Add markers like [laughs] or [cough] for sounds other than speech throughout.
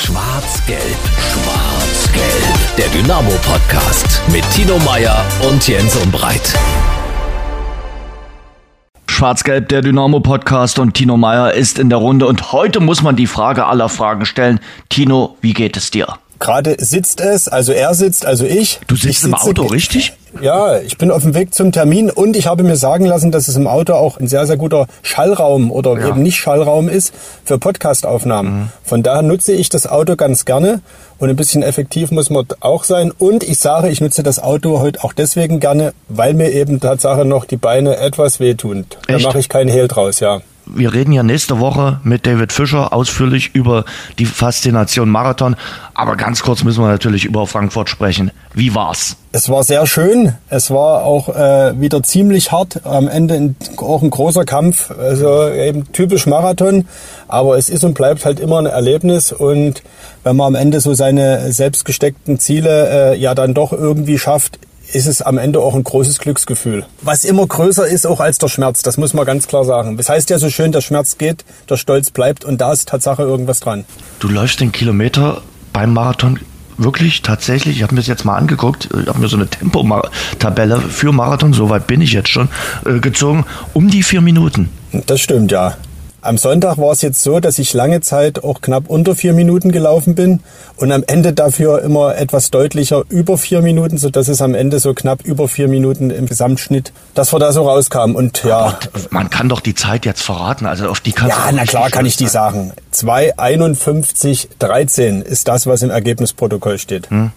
Schwarz-Gelb, Schwarz-Gelb. Der Dynamo-Podcast mit Tino Meyer und Jens Umbreit. Schwarz-Gelb, der Dynamo-Podcast und Tino Meyer ist in der Runde. Und heute muss man die Frage aller Fragen stellen. Tino, wie geht es dir? Gerade sitzt es, also er sitzt, also ich. Du sitzt ich im Auto, richtig? Ja, ich bin auf dem Weg zum Termin und ich habe mir sagen lassen, dass es im Auto auch ein sehr, sehr guter Schallraum oder ja. eben nicht Schallraum ist für Podcastaufnahmen. Mhm. Von daher nutze ich das Auto ganz gerne und ein bisschen effektiv muss man auch sein. Und ich sage, ich nutze das Auto heute auch deswegen gerne, weil mir eben Tatsache noch die Beine etwas wehtun. Da mache ich keinen Hehl draus, ja wir reden ja nächste Woche mit David Fischer ausführlich über die Faszination Marathon. Aber ganz kurz müssen wir natürlich über Frankfurt sprechen. Wie war's? Es war sehr schön. Es war auch äh, wieder ziemlich hart. Am Ende ein, auch ein großer Kampf. Also eben typisch Marathon. Aber es ist und bleibt halt immer ein Erlebnis. Und wenn man am Ende so seine selbst gesteckten Ziele äh, ja dann doch irgendwie schafft, ist es am Ende auch ein großes Glücksgefühl. Was immer größer ist auch als der Schmerz, das muss man ganz klar sagen. Das heißt ja so schön, der Schmerz geht, der Stolz bleibt und da ist Tatsache irgendwas dran. Du läufst den Kilometer beim Marathon wirklich tatsächlich, ich habe mir das jetzt mal angeguckt, ich habe mir so eine Tempotabelle für Marathon, soweit bin ich jetzt schon, äh, gezogen, um die vier Minuten. Das stimmt, ja. Am Sonntag war es jetzt so, dass ich lange Zeit auch knapp unter vier Minuten gelaufen bin und am Ende dafür immer etwas deutlicher über vier Minuten, so dass es am Ende so knapp über vier Minuten im Gesamtschnitt, dass wir da so rauskamen. Und ja. Aber man kann doch die Zeit jetzt verraten, also auf die kannst Ja, na klar kann ich die sagen. 2,51,13 ist das, was im Ergebnisprotokoll steht. Hm.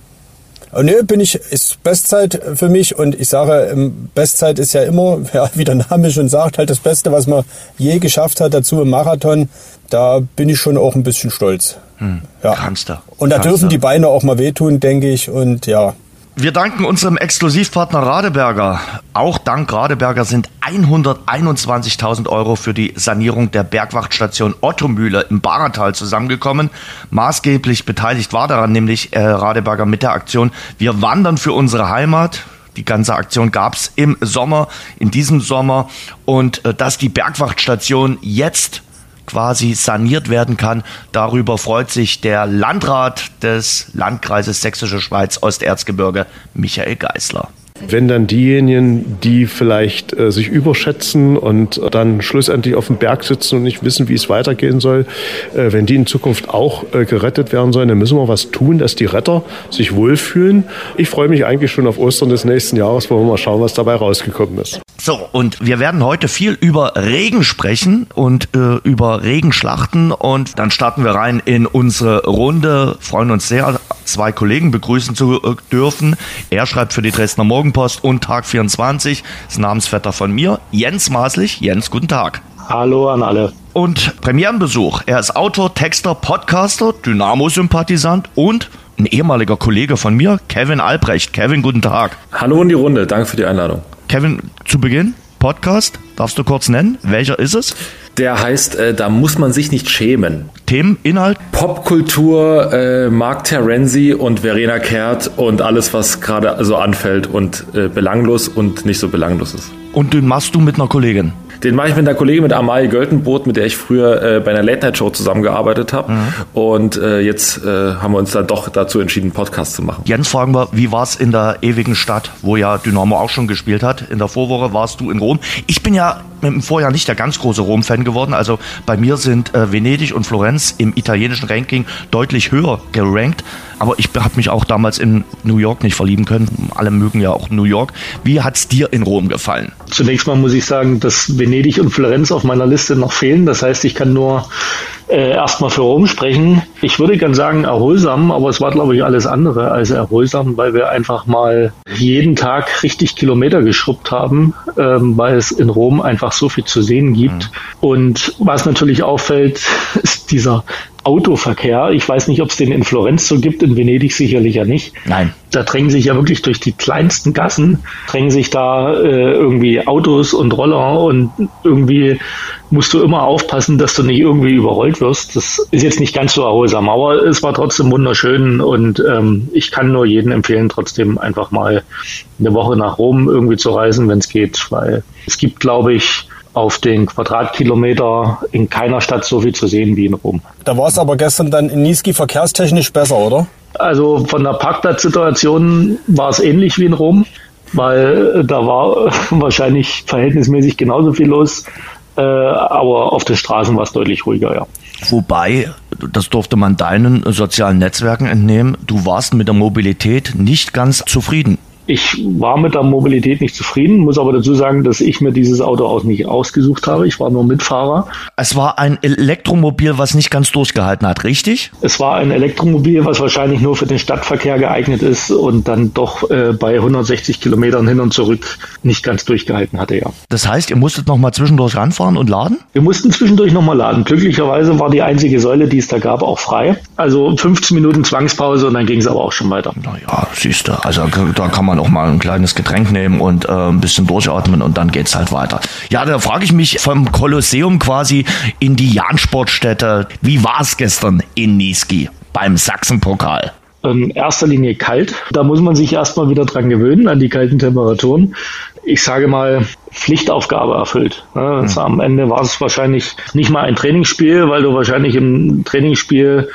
Und nö, bin ich, ist Bestzeit für mich und ich sage, Bestzeit ist ja immer, [laughs] ja, wie der Name schon sagt, halt das Beste, was man je geschafft hat, dazu im Marathon. Da bin ich schon auch ein bisschen stolz. Hm, ja. Kannst du. Und da kannst dürfen du. die Beine auch mal wehtun, denke ich. Und ja, wir danken unserem Exklusivpartner Radeberger. Auch dank Radeberger sind 121.000 Euro für die Sanierung der Bergwachtstation Ottomühle im Baratal zusammengekommen. Maßgeblich beteiligt war daran nämlich äh, Radeberger mit der Aktion Wir wandern für unsere Heimat. Die ganze Aktion gab's im Sommer, in diesem Sommer. Und äh, dass die Bergwachtstation jetzt quasi saniert werden kann. Darüber freut sich der Landrat des Landkreises Sächsische Schweiz Osterzgebirge, Michael Geißler. Wenn dann diejenigen, die vielleicht äh, sich überschätzen und dann schlussendlich auf dem Berg sitzen und nicht wissen, wie es weitergehen soll, äh, wenn die in Zukunft auch äh, gerettet werden sollen, dann müssen wir was tun, dass die Retter sich wohlfühlen. Ich freue mich eigentlich schon auf Ostern des nächsten Jahres, wo wir mal schauen, was dabei rausgekommen ist. So, und wir werden heute viel über Regen sprechen und äh, über Regenschlachten und dann starten wir rein in unsere Runde. Freuen uns sehr, zwei Kollegen begrüßen zu äh, dürfen. Er schreibt für die Dresdner Morgenpost und Tag 24, ist Namensvetter von mir, Jens Maßlich. Jens, guten Tag. Hallo an alle. Und Premierenbesuch. Er ist Autor, Texter, Podcaster, Dynamo-Sympathisant und ein ehemaliger Kollege von mir, Kevin Albrecht. Kevin, guten Tag. Hallo in die Runde, danke für die Einladung. Kevin, zu Beginn, Podcast, darfst du kurz nennen? Welcher ist es? Der heißt, äh, da muss man sich nicht schämen. Themen, Inhalt? Popkultur, äh, Mark Terenzi und Verena Kehrt und alles, was gerade so anfällt und äh, belanglos und nicht so belanglos ist. Und den machst du mit einer Kollegin? Den mache ich mit einer Kollegin, mit Amalie Göltenbrot, mit der ich früher äh, bei einer Late-Night-Show zusammengearbeitet habe. Mhm. Und äh, jetzt äh, haben wir uns dann doch dazu entschieden, einen Podcast zu machen. Jens, fragen wir, wie war es in der ewigen Stadt, wo ja Dynamo auch schon gespielt hat? In der Vorwoche warst du in Rom. Ich bin ja im Vorjahr nicht der ganz große Rom-Fan geworden. Also bei mir sind äh, Venedig und Florenz im italienischen Ranking deutlich höher gerankt. Aber ich habe mich auch damals in New York nicht verlieben können. Alle mögen ja auch New York. Wie hat es dir in Rom gefallen? Zunächst mal muss ich sagen, dass Venedig und Florenz auf meiner Liste noch fehlen. Das heißt, ich kann nur äh, erstmal für Rom sprechen. Ich würde gern sagen erholsam, aber es war, glaube ich, alles andere als erholsam, weil wir einfach mal jeden Tag richtig Kilometer geschrubbt haben, ähm, weil es in Rom einfach so viel zu sehen gibt. Mhm. Und was natürlich auffällt, [laughs] ist dieser Autoverkehr. Ich weiß nicht, ob es den in Florenz so gibt, in Venedig sicherlich ja nicht. Nein. Da drängen sich ja wirklich durch die kleinsten Gassen, drängen sich da äh, irgendwie Autos und Roller und irgendwie musst du immer aufpassen, dass du nicht irgendwie überrollt wirst. Das ist jetzt nicht ganz so erholsam, aber es war trotzdem wunderschön und ähm, ich kann nur jedem empfehlen, trotzdem einfach mal eine Woche nach Rom irgendwie zu reisen, wenn es geht, weil es gibt, glaube ich, auf den Quadratkilometer in keiner Stadt so viel zu sehen wie in Rom. Da war es aber gestern dann in Niski verkehrstechnisch besser, oder? Also von der Parkplatzsituation war es ähnlich wie in Rom, weil da war [laughs] wahrscheinlich verhältnismäßig genauso viel los, äh, aber auf den Straßen war es deutlich ruhiger, ja. Wobei, das durfte man deinen sozialen Netzwerken entnehmen, du warst mit der Mobilität nicht ganz zufrieden. Ich war mit der Mobilität nicht zufrieden, muss aber dazu sagen, dass ich mir dieses Auto auch nicht ausgesucht habe. Ich war nur Mitfahrer. Es war ein Elektromobil, was nicht ganz durchgehalten hat, richtig? Es war ein Elektromobil, was wahrscheinlich nur für den Stadtverkehr geeignet ist und dann doch äh, bei 160 Kilometern hin und zurück nicht ganz durchgehalten hatte, ja. Das heißt, ihr musstet noch mal zwischendurch ranfahren und laden? Wir mussten zwischendurch noch mal laden. Glücklicherweise war die einzige Säule, die es da gab, auch frei. Also 15 Minuten Zwangspause und dann ging es aber auch schon weiter. Naja, siehst du, also da kann man auch mal ein kleines Getränk nehmen und äh, ein bisschen durchatmen und dann geht's halt weiter. Ja, da frage ich mich vom Kolosseum quasi in die Jahnsportstätte. Wie war's gestern in Niski beim Sachsenpokal? In erster Linie kalt. Da muss man sich erstmal wieder dran gewöhnen, an die kalten Temperaturen. Ich sage mal, Pflichtaufgabe erfüllt. Also am Ende war es wahrscheinlich nicht mal ein Trainingsspiel, weil du wahrscheinlich im Trainingsspiel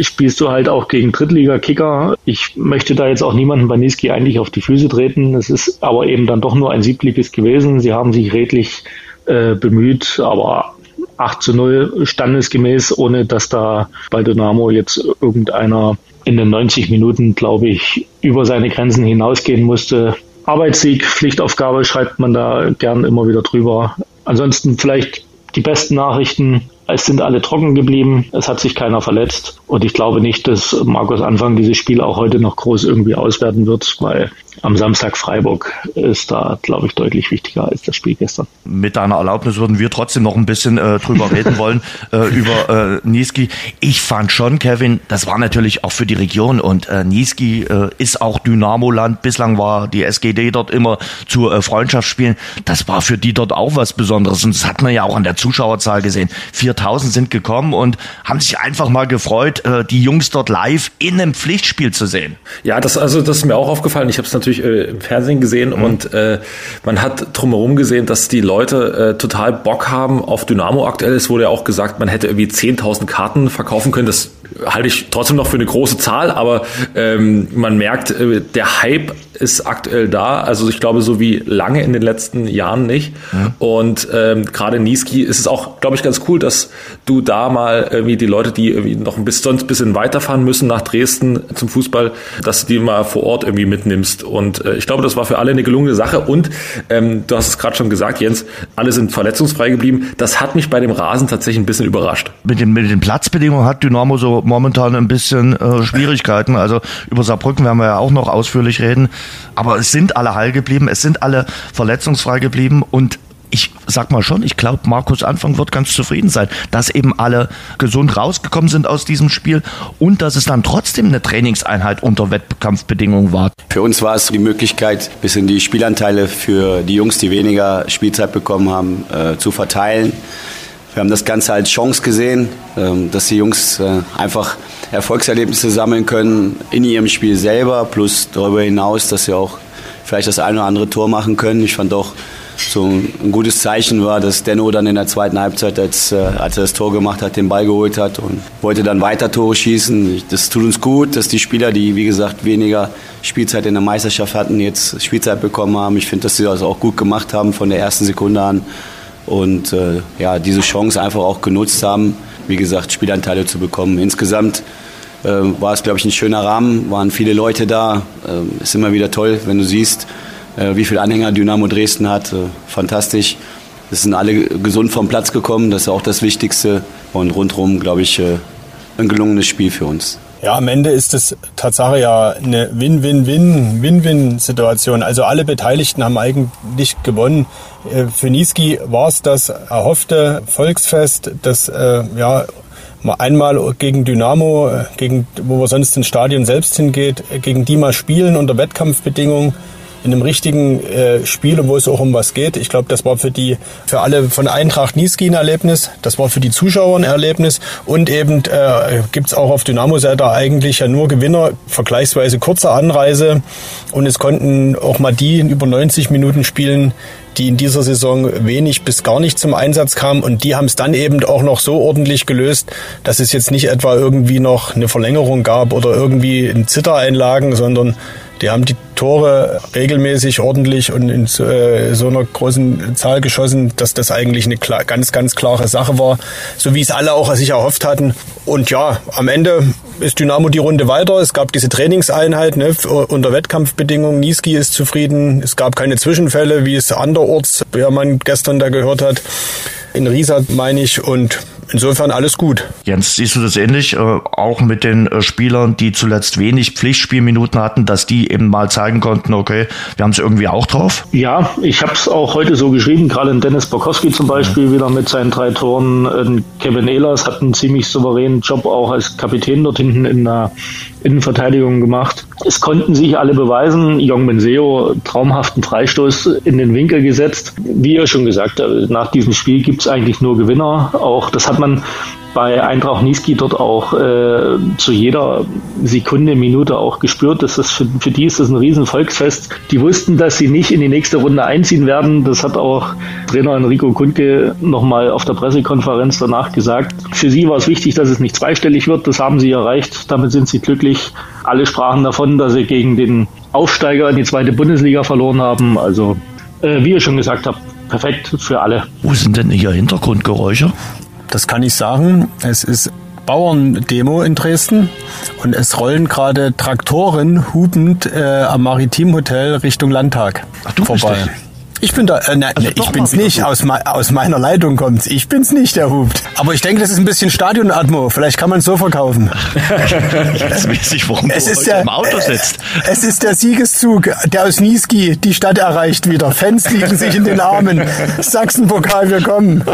spielst du halt auch gegen Drittliga-Kicker. Ich möchte da jetzt auch niemanden bei Niski eigentlich auf die Füße treten. Es ist aber eben dann doch nur ein Siebligist gewesen. Sie haben sich redlich äh, bemüht, aber 8 zu 0 standesgemäß, ohne dass da bei Dynamo jetzt irgendeiner in den 90 Minuten, glaube ich, über seine Grenzen hinausgehen musste. Arbeitssieg, Pflichtaufgabe schreibt man da gern immer wieder drüber. Ansonsten vielleicht die besten Nachrichten. Es sind alle trocken geblieben, es hat sich keiner verletzt und ich glaube nicht, dass Markus Anfang dieses Spiel auch heute noch groß irgendwie auswerten wird, weil am Samstag Freiburg ist da, glaube ich, deutlich wichtiger als das Spiel gestern. Mit deiner Erlaubnis würden wir trotzdem noch ein bisschen äh, drüber reden wollen, [laughs] äh, über äh, Niski. Ich fand schon, Kevin, das war natürlich auch für die Region und äh, Niski äh, ist auch Dynamo-Land. Bislang war die SGD dort immer zu äh, Freundschaftsspielen. Das war für die dort auch was Besonderes und das hat man ja auch an der Zuschauerzahl gesehen. 4000 sind gekommen und haben sich einfach mal gefreut, äh, die Jungs dort live in einem Pflichtspiel zu sehen. Ja, das also das ist mir auch aufgefallen. Ich habe es natürlich natürlich äh, im Fernsehen gesehen mhm. und äh, man hat drumherum gesehen, dass die Leute äh, total Bock haben auf Dynamo aktuell. Es wurde ja auch gesagt, man hätte irgendwie 10.000 Karten verkaufen können. Das halte ich trotzdem noch für eine große Zahl, aber ähm, man merkt, äh, der Hype ist aktuell da. Also ich glaube, so wie lange in den letzten Jahren nicht. Ja. Und ähm, gerade Niski ist es auch, glaube ich, ganz cool, dass du da mal irgendwie die Leute, die irgendwie noch ein bisschen sonst ein bisschen weiterfahren müssen nach Dresden zum Fußball, dass du die mal vor Ort irgendwie mitnimmst. Und äh, ich glaube, das war für alle eine gelungene Sache. Und ähm, du hast es gerade schon gesagt, Jens, alle sind verletzungsfrei geblieben. Das hat mich bei dem Rasen tatsächlich ein bisschen überrascht. Mit den, mit den Platzbedingungen hat Dynamo so momentan ein bisschen äh, Schwierigkeiten. Also über Saarbrücken werden wir ja auch noch ausführlich reden. Aber es sind alle heil geblieben, es sind alle verletzungsfrei geblieben und ich sag mal schon, ich glaube, Markus Anfang wird ganz zufrieden sein, dass eben alle gesund rausgekommen sind aus diesem Spiel und dass es dann trotzdem eine Trainingseinheit unter Wettkampfbedingungen war. Für uns war es die Möglichkeit, ein bisschen die Spielanteile für die Jungs, die weniger Spielzeit bekommen haben, äh, zu verteilen. Wir haben das Ganze als Chance gesehen, ähm, dass die Jungs äh, einfach Erfolgserlebnisse sammeln können in ihrem Spiel selber, plus darüber hinaus, dass sie auch vielleicht das eine oder andere Tor machen können. Ich fand auch, so ein gutes Zeichen war, dass Denno dann in der zweiten Halbzeit, als, äh, als er das Tor gemacht hat, den Ball geholt hat und wollte dann weiter Tore schießen. Das tut uns gut, dass die Spieler, die wie gesagt weniger Spielzeit in der Meisterschaft hatten, jetzt Spielzeit bekommen haben. Ich finde, dass sie das auch gut gemacht haben von der ersten Sekunde an und äh, ja, diese Chance einfach auch genutzt haben, wie gesagt, Spielanteile zu bekommen. Insgesamt äh, war es, glaube ich, ein schöner Rahmen, waren viele Leute da. Äh, ist immer wieder toll, wenn du siehst, äh, wie viele Anhänger Dynamo Dresden hat. Äh, fantastisch. Es sind alle gesund vom Platz gekommen, das ist auch das Wichtigste. Und rundherum, glaube ich, äh, ein gelungenes Spiel für uns. Ja, am Ende ist es Tatsache ja eine Win-Win-Win-Win-Win-Situation. Also alle Beteiligten haben eigentlich gewonnen. Äh, für Niski war es das erhoffte Volksfest, das äh, ja einmal gegen Dynamo, äh, gegen, wo wir sonst ins Stadion selbst hingeht, gegen die mal spielen unter Wettkampfbedingungen. In einem richtigen äh, Spiel, wo es auch um was geht. Ich glaube, das war für die, für alle von Eintracht Niski ein Erlebnis. Das war für die Zuschauer ein Erlebnis. Und eben äh, gibt auch auf Dynamo-Seite eigentlich ja nur Gewinner, vergleichsweise kurze Anreise. Und es konnten auch mal die in über 90 Minuten spielen, die in dieser Saison wenig bis gar nicht zum Einsatz kamen. Und die haben es dann eben auch noch so ordentlich gelöst, dass es jetzt nicht etwa irgendwie noch eine Verlängerung gab oder irgendwie in Zittereinlagen, sondern die haben die Tore regelmäßig, ordentlich und in so, äh, so einer großen Zahl geschossen, dass das eigentlich eine klar, ganz, ganz klare Sache war. So wie es alle auch sich erhofft hatten. Und ja, am Ende ist Dynamo die Runde weiter. Es gab diese Trainingseinheit ne, unter Wettkampfbedingungen. Niski ist zufrieden. Es gab keine Zwischenfälle, wie es anderorts, wer man gestern da gehört hat. In Riesa meine ich. Und insofern alles gut. Jens, siehst du das ähnlich? Äh, auch mit den äh, Spielern, die zuletzt wenig Pflichtspielminuten hatten, dass die eben mal zeigen konnten, okay, wir haben es irgendwie auch drauf? Ja, ich habe es auch heute so geschrieben, gerade in Dennis Bokowski zum Beispiel ja. wieder mit seinen drei Toren. Kevin Ehlers hat einen ziemlich souveränen Job auch als Kapitän dort hinten in der Innenverteidigung gemacht. Es konnten sich alle beweisen. Jong Menseo traumhaften Freistoß in den Winkel gesetzt. Wie ihr schon gesagt habt, nach diesem Spiel gibt es eigentlich nur Gewinner. Auch das hat man bei Eintracht Niski dort auch äh, zu jeder Sekunde, Minute auch gespürt. Das ist für, für die ist das ein riesen Volksfest. Die wussten, dass sie nicht in die nächste Runde einziehen werden. Das hat auch Trainer Enrico Kundke nochmal auf der Pressekonferenz danach gesagt. Für sie war es wichtig, dass es nicht zweistellig wird. Das haben sie erreicht. Damit sind sie glücklich. Alle sprachen davon, dass sie gegen den Aufsteiger in die zweite Bundesliga verloren haben. Also, äh, wie ihr schon gesagt habt, perfekt für alle. Wo sind denn hier Hintergrundgeräusche? Das kann ich sagen. Es ist Bauerndemo in Dresden und es rollen gerade Traktoren hubend äh, am Maritimhotel Richtung Landtag Ach, du vorbei. Bist ich bin da, äh, ne, also ich bin's nicht. Aus, aus meiner Leitung kommt's. Ich bin's nicht, der hupt. Aber ich denke, das ist ein bisschen Stadionatmo. Vielleicht kann man es so verkaufen. Jetzt weiß ich, warum es du ist der, im Auto sitzt. Es ist der Siegeszug, der aus Niesky die Stadt erreicht wieder. Fans liegen sich in den Armen. Sachsenpokal, wir kommen.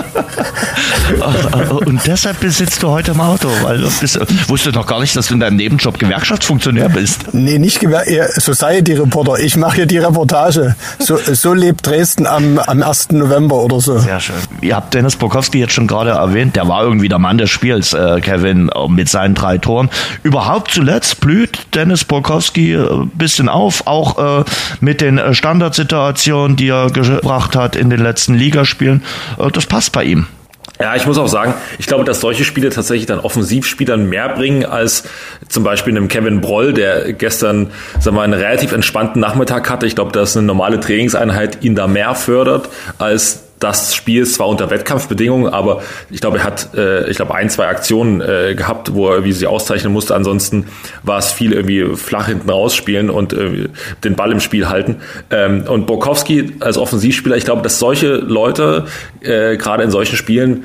Und deshalb besitzt du heute im Auto, weil du bist, wusstest noch gar nicht, dass du in deinem Nebenjob Gewerkschaftsfunktionär bist. Nee, nicht Gewer Society-Reporter. Ich mache hier die Reportage. So, so lebt Dresden am, am 1. November oder so. Sehr schön. Ihr habt Dennis Bokowski jetzt schon gerade erwähnt. Der war irgendwie der Mann des Spiels, äh, Kevin, äh, mit seinen drei Toren. Überhaupt zuletzt blüht Dennis Bokowski ein äh, bisschen auf, auch äh, mit den äh, Standardsituationen, die er gebracht hat in den letzten Ligaspielen. Äh, das passt bei ihm. Ja, ich muss auch sagen, ich glaube, dass solche Spiele tatsächlich dann Offensivspielern mehr bringen als zum Beispiel einem Kevin Broll, der gestern, sagen wir, einen relativ entspannten Nachmittag hatte. Ich glaube, dass eine normale Trainingseinheit ihn da mehr fördert als das Spiel zwar unter Wettkampfbedingungen, aber ich glaube, er hat, äh, ich glaube, ein, zwei Aktionen äh, gehabt, wo er irgendwie sie auszeichnen musste. Ansonsten war es viel irgendwie flach hinten rausspielen und äh, den Ball im Spiel halten. Ähm, und Borkowski als Offensivspieler, ich glaube, dass solche Leute äh, gerade in solchen Spielen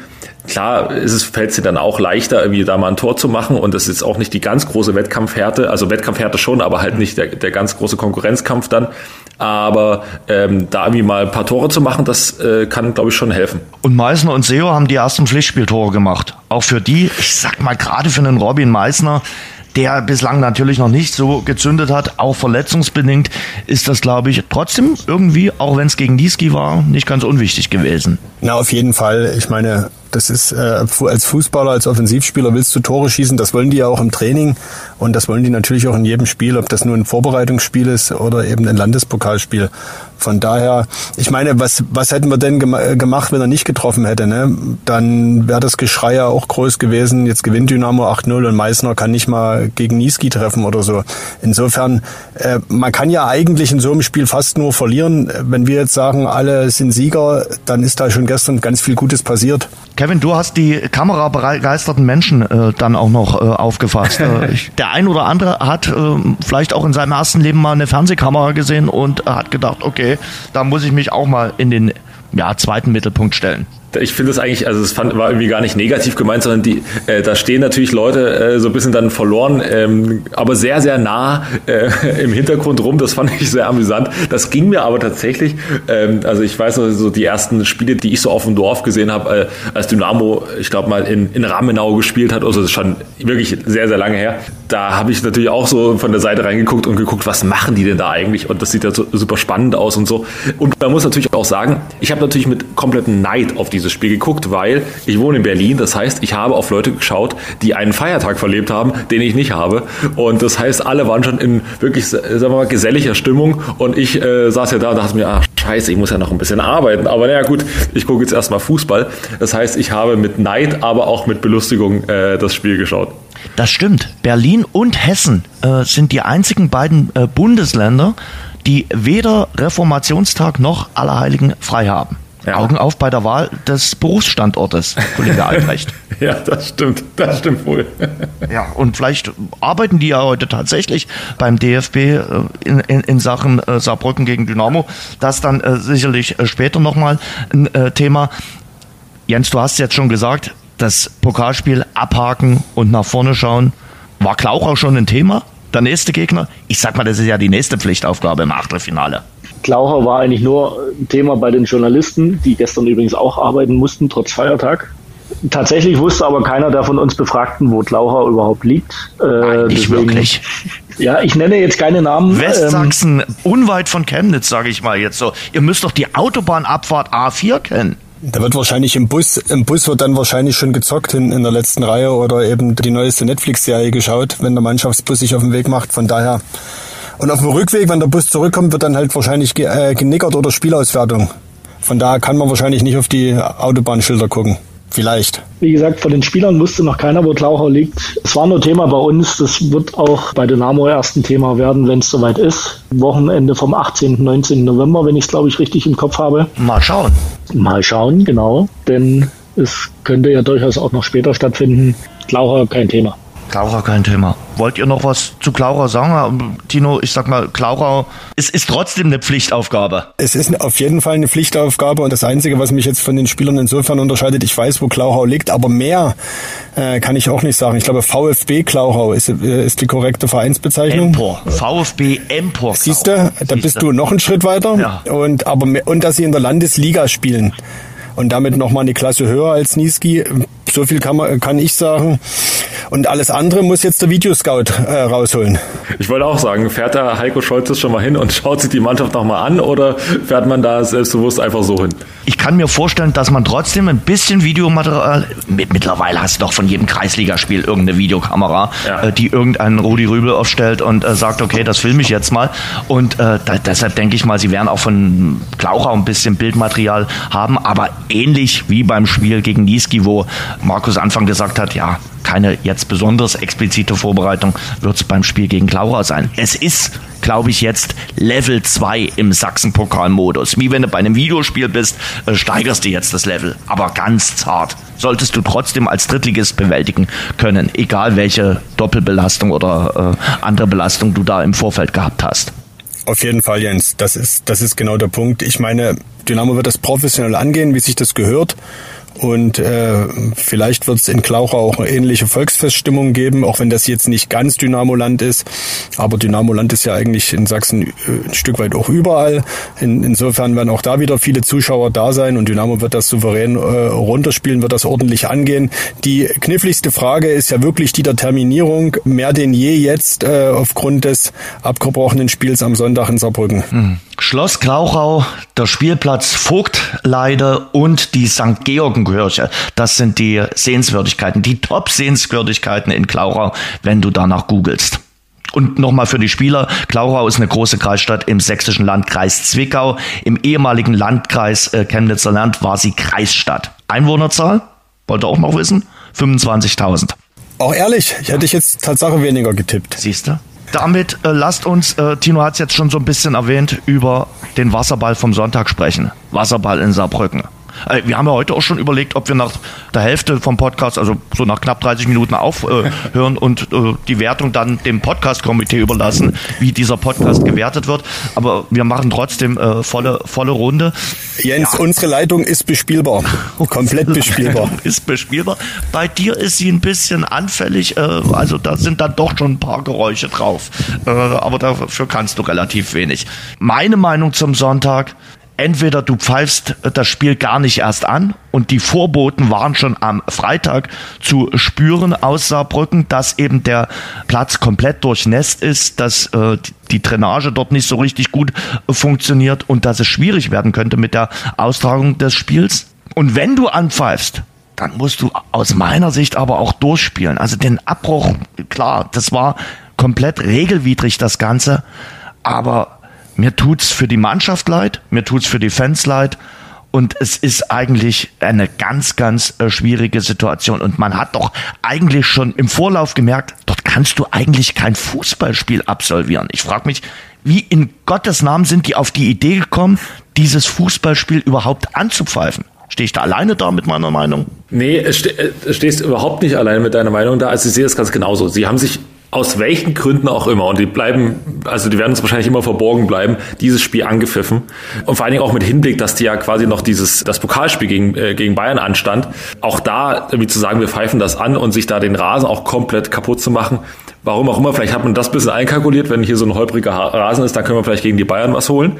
Klar ist es, fällt es dir dann auch leichter, irgendwie da mal ein Tor zu machen und das ist auch nicht die ganz große Wettkampfhärte, also Wettkampfhärte schon, aber halt nicht der, der ganz große Konkurrenzkampf dann. Aber ähm, da irgendwie mal ein paar Tore zu machen, das äh, kann, glaube ich, schon helfen. Und Meissner und Seo haben die ersten Pflichtspieltore gemacht. Auch für die, ich sag mal, gerade für einen Robin Meissner, der bislang natürlich noch nicht so gezündet hat, auch verletzungsbedingt, ist das, glaube ich, trotzdem irgendwie, auch wenn es gegen Niski war, nicht ganz unwichtig gewesen. Na, auf jeden Fall. Ich meine, das ist äh, als Fußballer, als Offensivspieler willst du Tore schießen. Das wollen die ja auch im Training und das wollen die natürlich auch in jedem Spiel, ob das nur ein Vorbereitungsspiel ist oder eben ein Landespokalspiel. Von daher, ich meine, was was hätten wir denn gemacht, wenn er nicht getroffen hätte? Ne? Dann wäre das Geschrei ja auch groß gewesen. Jetzt gewinnt Dynamo 8-0 und Meißner kann nicht mal gegen Niski treffen oder so. Insofern, äh, man kann ja eigentlich in so einem Spiel fast nur verlieren. Wenn wir jetzt sagen, alle sind Sieger, dann ist da schon gestern ganz viel Gutes passiert. Kevin, du hast die kamerabegeisterten Menschen äh, dann auch noch äh, aufgefasst. [laughs] Äh, der ein oder andere hat äh, vielleicht auch in seinem ersten Leben mal eine Fernsehkamera gesehen und hat gedacht, okay, da muss ich mich auch mal in den ja, zweiten Mittelpunkt stellen ich finde es eigentlich, also es war irgendwie gar nicht negativ gemeint, sondern die, äh, da stehen natürlich Leute äh, so ein bisschen dann verloren, ähm, aber sehr, sehr nah äh, [laughs] im Hintergrund rum. Das fand ich sehr amüsant. Das ging mir aber tatsächlich, ähm, also ich weiß noch, so die ersten Spiele, die ich so auf dem Dorf gesehen habe, äh, als Dynamo, ich glaube mal in, in Ramenau gespielt hat, also das ist schon wirklich sehr, sehr lange her da habe ich natürlich auch so von der Seite reingeguckt und geguckt, was machen die denn da eigentlich? Und das sieht ja so, super spannend aus und so. Und man muss natürlich auch sagen, ich habe natürlich mit komplettem Neid auf dieses Spiel geguckt, weil ich wohne in Berlin. Das heißt, ich habe auf Leute geschaut, die einen Feiertag verlebt haben, den ich nicht habe. Und das heißt, alle waren schon in wirklich, sagen wir mal, geselliger Stimmung. Und ich äh, saß ja da und dachte mir, ach scheiße, ich muss ja noch ein bisschen arbeiten. Aber naja gut, ich gucke jetzt erstmal Fußball. Das heißt, ich habe mit Neid, aber auch mit Belustigung äh, das Spiel geschaut. Das stimmt. Berlin und Hessen äh, sind die einzigen beiden äh, Bundesländer, die weder Reformationstag noch Allerheiligen frei haben. Ja. Augen auf bei der Wahl des Berufsstandortes, Kollege Albrecht. [laughs] ja, das stimmt, das stimmt wohl. [laughs] ja, und vielleicht arbeiten die ja heute tatsächlich beim DFB äh, in, in, in Sachen äh, Saarbrücken gegen Dynamo. Das dann äh, sicherlich äh, später nochmal ein Thema. Jens, du hast jetzt schon gesagt, das Pokalspiel abhaken und nach vorne schauen. War Klauchau schon ein Thema? Der nächste Gegner? Ich sag mal, das ist ja die nächste Pflichtaufgabe im Achtelfinale. Klaucher war eigentlich nur ein Thema bei den Journalisten, die gestern übrigens auch arbeiten mussten, trotz Feiertag. Tatsächlich wusste aber keiner der von uns Befragten, wo Klaucher überhaupt liegt. Äh, Nein, nicht deswegen, wirklich. Ja, ich nenne jetzt keine Namen. Westsachsen, ähm, unweit von Chemnitz, sage ich mal jetzt so. Ihr müsst doch die Autobahnabfahrt A4 kennen. Da wird wahrscheinlich im Bus, im Bus wird dann wahrscheinlich schon gezockt in, in der letzten Reihe oder eben die neueste Netflix-Serie geschaut, wenn der Mannschaftsbus sich auf den Weg macht. Von daher. Und auf dem Rückweg, wenn der Bus zurückkommt, wird dann halt wahrscheinlich ge, äh, genickert oder Spielauswertung. Von daher kann man wahrscheinlich nicht auf die Autobahnschilder gucken. Vielleicht. Wie gesagt, von den Spielern wusste noch keiner, wo Tlaucher liegt. Es war nur Thema bei uns. Das wird auch bei Dynamo erst ein Thema werden, wenn es soweit ist. Wochenende vom 18. 19. November, wenn ich es, glaube ich, richtig im Kopf habe. Mal schauen. Mal schauen, genau. Denn es könnte ja durchaus auch noch später stattfinden. Tlaucher kein Thema. Klauchau kein Thema. Wollt ihr noch was zu Klauchau sagen? Tino, ich sag mal, Klauchau, es ist trotzdem eine Pflichtaufgabe. Es ist auf jeden Fall eine Pflichtaufgabe und das Einzige, was mich jetzt von den Spielern insofern unterscheidet, ich weiß, wo Klauchau liegt, aber mehr äh, kann ich auch nicht sagen. Ich glaube, VfB Klauchau ist, äh, ist die korrekte Vereinsbezeichnung. Empor. VfB Empor. Siehst du, da bist du noch einen Schritt weiter. Ja. Und, aber, und dass sie in der Landesliga spielen und damit nochmal eine Klasse höher als Niski. So viel kann, man, kann ich sagen. Und alles andere muss jetzt der Videoscout äh, rausholen. Ich wollte auch sagen, fährt da Heiko Scholz schon mal hin und [laughs] schaut sich die Mannschaft nochmal an oder fährt man da selbstbewusst einfach so hin? Ich kann mir vorstellen, dass man trotzdem ein bisschen Videomaterial, mit, mittlerweile hast du doch von jedem Kreisligaspiel irgendeine Videokamera, ja. äh, die irgendeinen Rudi Rübel aufstellt und äh, sagt, okay, das filme ich jetzt mal. Und äh, da, deshalb denke ich mal, sie werden auch von Klauchau ein bisschen Bildmaterial haben, aber ähnlich wie beim Spiel gegen Niski, wo Markus Anfang gesagt hat, ja, keine jetzt besonders explizite Vorbereitung wird es beim Spiel gegen Laura sein. Es ist, glaube ich, jetzt Level 2 im Sachsen-Pokal-Modus. Wie wenn du bei einem Videospiel bist, äh, steigerst du jetzt das Level, aber ganz zart. Solltest du trotzdem als Drittligist bewältigen können, egal welche Doppelbelastung oder äh, andere Belastung du da im Vorfeld gehabt hast. Auf jeden Fall, Jens. Das ist, das ist genau der Punkt. Ich meine, Dynamo wird das professionell angehen, wie sich das gehört. Und äh, vielleicht wird es in Klauchau auch eine ähnliche Volksfeststimmung geben, auch wenn das jetzt nicht ganz Dynamoland ist. Aber Dynamoland ist ja eigentlich in Sachsen äh, ein Stück weit auch überall. In, insofern werden auch da wieder viele Zuschauer da sein und Dynamo wird das souverän äh, runterspielen, wird das ordentlich angehen. Die kniffligste Frage ist ja wirklich die der Terminierung, mehr denn je jetzt äh, aufgrund des abgebrochenen Spiels am Sonntag in Saarbrücken. Mhm. Schloss Klauchau, der Spielplatz Vogtleide und die St. Georgenkirche. Das sind die Sehenswürdigkeiten, die Top-Sehenswürdigkeiten in Klauchau, wenn du danach googelst. Und nochmal für die Spieler, Klauchau ist eine große Kreisstadt im sächsischen Landkreis Zwickau. Im ehemaligen Landkreis äh, Chemnitzer Land war sie Kreisstadt. Einwohnerzahl, wollt ihr auch noch wissen? 25.000. Auch ehrlich, ich hätte ich jetzt Tatsache weniger getippt. Siehst du? Damit äh, lasst uns, äh, Tino hat es jetzt schon so ein bisschen erwähnt, über den Wasserball vom Sonntag sprechen. Wasserball in Saarbrücken. Äh, wir haben ja heute auch schon überlegt, ob wir nach der Hälfte vom Podcast, also so nach knapp 30 Minuten aufhören [laughs] und äh, die Wertung dann dem Podcast-Komitee überlassen, wie dieser Podcast gewertet wird. Aber wir machen trotzdem äh, volle, volle Runde. Jens, ja. unsere Leitung ist bespielbar. [laughs] Komplett bespielbar. [laughs] ist bespielbar. Bei dir ist sie ein bisschen anfällig. Also da sind dann doch schon ein paar Geräusche drauf. Aber dafür kannst du relativ wenig. Meine Meinung zum Sonntag, entweder du pfeifst das Spiel gar nicht erst an und die Vorboten waren schon am Freitag zu spüren aus Saarbrücken, dass eben der Platz komplett durchnässt ist, dass äh, die Drainage dort nicht so richtig gut funktioniert und dass es schwierig werden könnte mit der Austragung des Spiels. Und wenn du anpfeifst, dann musst du aus meiner Sicht aber auch durchspielen. Also den Abbruch, klar, das war komplett regelwidrig das Ganze, aber mir tut's für die Mannschaft leid, mir tut's für die Fans leid und es ist eigentlich eine ganz, ganz äh, schwierige Situation. Und man hat doch eigentlich schon im Vorlauf gemerkt, dort kannst du eigentlich kein Fußballspiel absolvieren. Ich frage mich, wie in Gottes Namen sind die auf die Idee gekommen, dieses Fußballspiel überhaupt anzupfeifen? Stehe ich da alleine da mit meiner Meinung? Nee, ste stehst überhaupt nicht alleine mit deiner Meinung da. Also ich sehe es ganz genauso. Sie haben sich aus welchen Gründen auch immer, und die bleiben, also die werden uns wahrscheinlich immer verborgen bleiben, dieses Spiel angepfiffen. Und vor allen Dingen auch mit Hinblick, dass die ja quasi noch dieses, das Pokalspiel gegen, äh, gegen Bayern anstand. Auch da irgendwie zu sagen, wir pfeifen das an und sich da den Rasen auch komplett kaputt zu machen. Warum auch immer, vielleicht hat man das ein bisschen einkalkuliert, wenn hier so ein holpriger Rasen ist, dann können wir vielleicht gegen die Bayern was holen.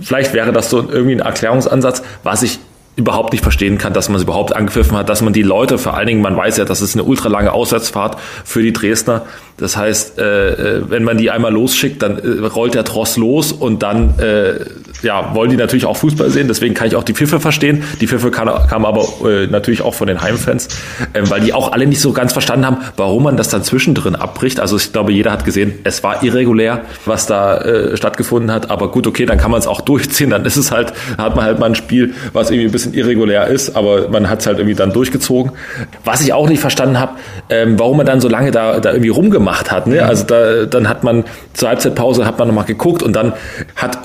Vielleicht wäre das so irgendwie ein Erklärungsansatz, was ich überhaupt nicht verstehen kann, dass man es überhaupt angepfiffen hat, dass man die Leute, vor allen Dingen, man weiß ja, das ist eine ultralange Auswärtsfahrt für die Dresdner. Das heißt, äh, äh wenn man die einmal losschickt, dann äh, rollt der Tross los und dann äh, ja, wollen die natürlich auch Fußball sehen, deswegen kann ich auch die Pfiffe verstehen. Die Pfiffe kamen kam aber äh, natürlich auch von den Heimfans, äh, weil die auch alle nicht so ganz verstanden haben, warum man das dann zwischendrin abbricht. Also ich glaube, jeder hat gesehen, es war irregulär, was da äh, stattgefunden hat. Aber gut, okay, dann kann man es auch [laughs] durchziehen. Dann ist es halt, hat man halt mal ein Spiel, was irgendwie ein bisschen irregulär ist, aber man hat es halt irgendwie dann durchgezogen. Was ich auch nicht verstanden habe, ähm, warum man dann so lange da, da irgendwie rumgemacht hat. Ne? Also da, dann hat man zur Halbzeitpause hat man nochmal geguckt und dann hat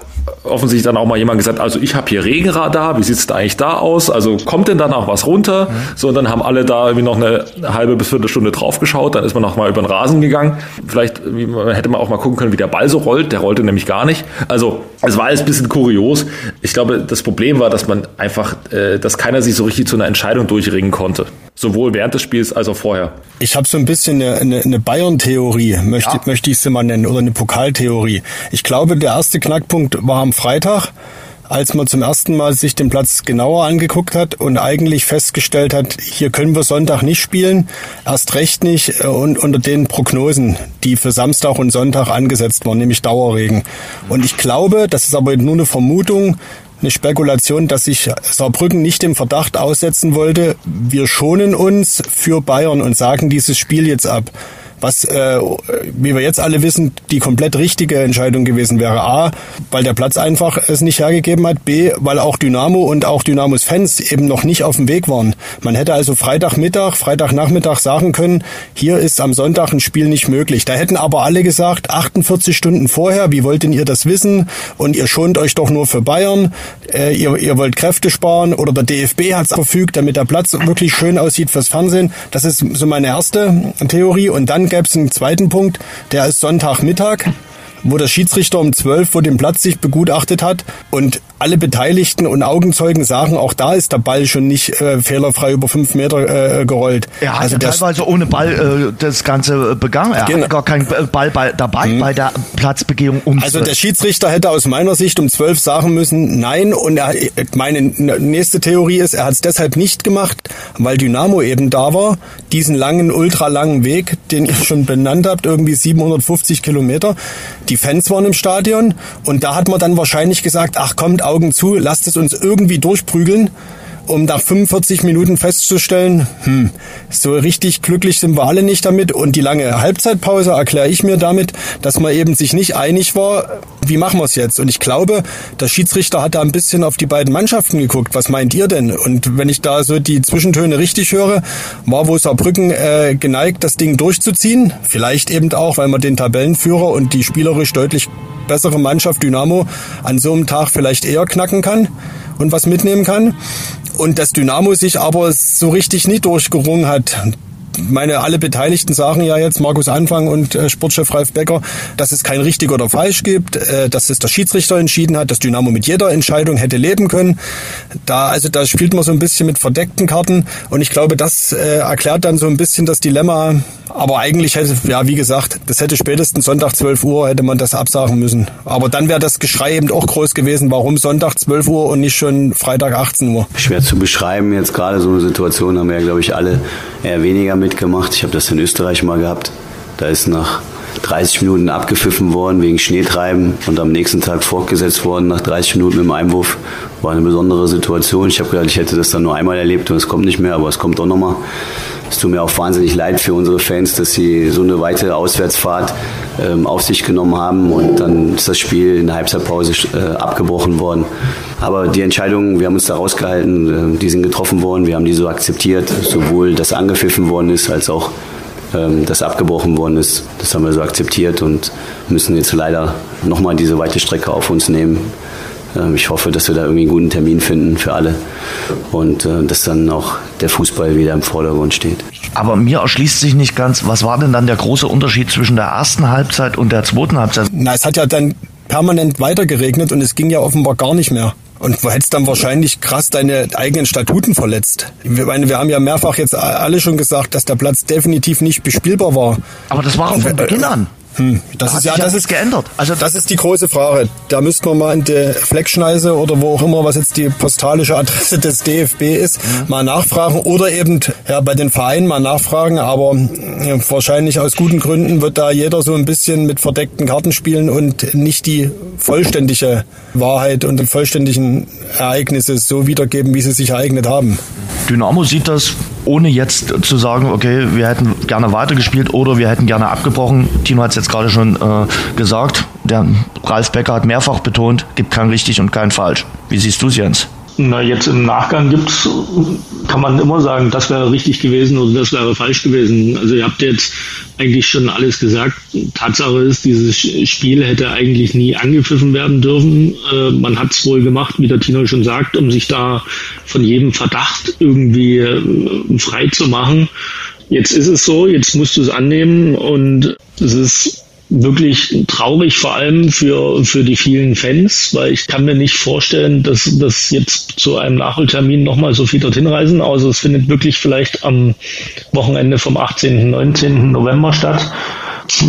offensichtlich dann auch mal jemand gesagt, also ich habe hier Regenradar, wie sieht's da eigentlich da aus? Also kommt denn dann auch was runter? Mhm. So, und dann haben alle da irgendwie noch eine halbe bis Viertelstunde draufgeschaut, dann ist man noch mal über den Rasen gegangen. Vielleicht hätte man auch mal gucken können, wie der Ball so rollt, der rollte nämlich gar nicht. Also es war alles ein bisschen kurios. Ich glaube, das Problem war, dass man einfach, äh, dass keiner sich so richtig zu einer Entscheidung durchringen konnte. Sowohl während des Spiels als auch vorher. Ich habe so ein bisschen eine, eine, eine Bayern-Theorie, möchte, ja. möchte ich sie mal nennen, oder eine Pokaltheorie. Ich glaube, der erste Knackpunkt war am Freitag, als man zum ersten Mal sich den Platz genauer angeguckt hat und eigentlich festgestellt hat, hier können wir Sonntag nicht spielen, erst recht nicht äh, und unter den Prognosen, die für Samstag und Sonntag angesetzt waren, nämlich Dauerregen. Und ich glaube, das ist aber nur eine Vermutung, eine Spekulation, dass sich Saarbrücken nicht dem Verdacht aussetzen wollte, wir schonen uns für Bayern und sagen dieses Spiel jetzt ab was, äh, wie wir jetzt alle wissen, die komplett richtige Entscheidung gewesen wäre. A, weil der Platz einfach es nicht hergegeben hat. B, weil auch Dynamo und auch Dynamos Fans eben noch nicht auf dem Weg waren. Man hätte also Freitagmittag, Freitagnachmittag sagen können, hier ist am Sonntag ein Spiel nicht möglich. Da hätten aber alle gesagt, 48 Stunden vorher, wie wollt denn ihr das wissen? Und ihr schont euch doch nur für Bayern. Äh, ihr, ihr wollt Kräfte sparen oder der DFB hat es verfügt, damit der Platz wirklich schön aussieht fürs Fernsehen. Das ist so meine erste Theorie. Und dann gäbe es einen zweiten Punkt, der ist Sonntagmittag wo der Schiedsrichter um 12 vor dem Platz sich begutachtet hat und alle Beteiligten und Augenzeugen sagen, auch da ist der Ball schon nicht äh, fehlerfrei über fünf Meter äh, gerollt. Er hat also ja teilweise ohne Ball äh, das Ganze begangen. Er genau. hat gar keinen Ball bei, dabei mhm. bei der Platzbegehung um Also der Schiedsrichter hätte aus meiner Sicht um 12 sagen müssen, nein. Und er, meine nächste Theorie ist, er hat es deshalb nicht gemacht, weil Dynamo eben da war, diesen langen, ultralangen Weg, den ihr schon benannt habt, irgendwie 750 Kilometer die Fans waren im Stadion und da hat man dann wahrscheinlich gesagt, ach kommt Augen zu, lasst es uns irgendwie durchprügeln um nach 45 Minuten festzustellen, hm, so richtig glücklich sind wir alle nicht damit. Und die lange Halbzeitpause erkläre ich mir damit, dass man eben sich nicht einig war, wie machen wir es jetzt. Und ich glaube, der Schiedsrichter hat da ein bisschen auf die beiden Mannschaften geguckt. Was meint ihr denn? Und wenn ich da so die Zwischentöne richtig höre, war wohl Saarbrücken äh, geneigt, das Ding durchzuziehen. Vielleicht eben auch, weil man den Tabellenführer und die spielerisch deutlich bessere Mannschaft Dynamo an so einem Tag vielleicht eher knacken kann und was mitnehmen kann. Und dass Dynamo sich aber so richtig nicht durchgerungen hat, meine, alle Beteiligten sagen ja jetzt, Markus Anfang und äh, Sportchef Ralf Becker, dass es kein richtig oder falsch gibt, äh, dass es der Schiedsrichter entschieden hat, dass Dynamo mit jeder Entscheidung hätte leben können. Da, also da spielt man so ein bisschen mit verdeckten Karten und ich glaube, das äh, erklärt dann so ein bisschen das Dilemma. Aber eigentlich hätte, ja, wie gesagt, das hätte spätestens Sonntag 12 Uhr hätte man das absagen müssen. Aber dann wäre das Geschrei eben auch groß gewesen. Warum Sonntag 12 Uhr und nicht schon Freitag 18 Uhr? Schwer zu beschreiben. Jetzt gerade so eine Situation haben wir ja, glaube ich, alle eher weniger mitgemacht. Ich habe das in Österreich mal gehabt. Da ist nach 30 Minuten abgepfiffen worden wegen Schneetreiben und am nächsten Tag fortgesetzt worden nach 30 Minuten mit dem Einwurf. War eine besondere Situation. Ich habe gedacht, ich hätte das dann nur einmal erlebt und es kommt nicht mehr, aber es kommt auch nochmal. Es tut mir auch wahnsinnig leid für unsere Fans, dass sie so eine weite Auswärtsfahrt ähm, auf sich genommen haben und dann ist das Spiel in der Halbzeitpause äh, abgebrochen worden. Aber die Entscheidungen, wir haben uns da rausgehalten, äh, die sind getroffen worden, wir haben die so akzeptiert, sowohl dass angepfiffen worden ist, als auch ähm, das abgebrochen worden ist. Das haben wir so akzeptiert und müssen jetzt leider nochmal diese weite Strecke auf uns nehmen. Ähm, ich hoffe, dass wir da irgendwie einen guten Termin finden für alle und äh, dass dann auch der Fußball wieder im Vordergrund steht. Aber mir erschließt sich nicht ganz, was war denn dann der große Unterschied zwischen der ersten Halbzeit und der zweiten Halbzeit? Na, es hat ja dann permanent weiter geregnet und es ging ja offenbar gar nicht mehr. Und du hättest dann wahrscheinlich krass deine eigenen Statuten verletzt. Wir, meine, wir haben ja mehrfach jetzt alle schon gesagt, dass der Platz definitiv nicht bespielbar war. Aber das war auch von Beginn an. Hm, das Da ist ja, das ja ist geändert. Also das ist die große Frage. Da müssten wir mal in der Fleckschneise oder wo auch immer, was jetzt die postalische Adresse des DFB ist, mal nachfragen oder eben ja bei den Vereinen mal nachfragen. Aber ja, wahrscheinlich aus guten Gründen wird da jeder so ein bisschen mit verdeckten Karten spielen und nicht die vollständige Wahrheit und die vollständigen Ereignisse so wiedergeben, wie sie sich ereignet haben. Dynamo sieht das, ohne jetzt zu sagen, okay, wir hätten gerne weitergespielt oder wir hätten gerne abgebrochen. Tino hat es jetzt gerade schon äh, gesagt. Der Ralf Becker hat mehrfach betont, gibt kein richtig und kein falsch. Wie siehst du es, Jens? Na, jetzt im Nachgang gibt's, kann man immer sagen, das wäre richtig gewesen oder das wäre falsch gewesen. Also ihr habt jetzt eigentlich schon alles gesagt. Tatsache ist, dieses Spiel hätte eigentlich nie angepfiffen werden dürfen. Äh, man hat es wohl gemacht, wie der Tino schon sagt, um sich da von jedem Verdacht irgendwie äh, frei zu machen. Jetzt ist es so, jetzt musst du es annehmen und es ist wirklich traurig, vor allem für, für die vielen Fans, weil ich kann mir nicht vorstellen, dass das jetzt zu einem Nachholtermin nochmal so viel dorthin reisen. Also es findet wirklich vielleicht am Wochenende vom 18. 19. November statt.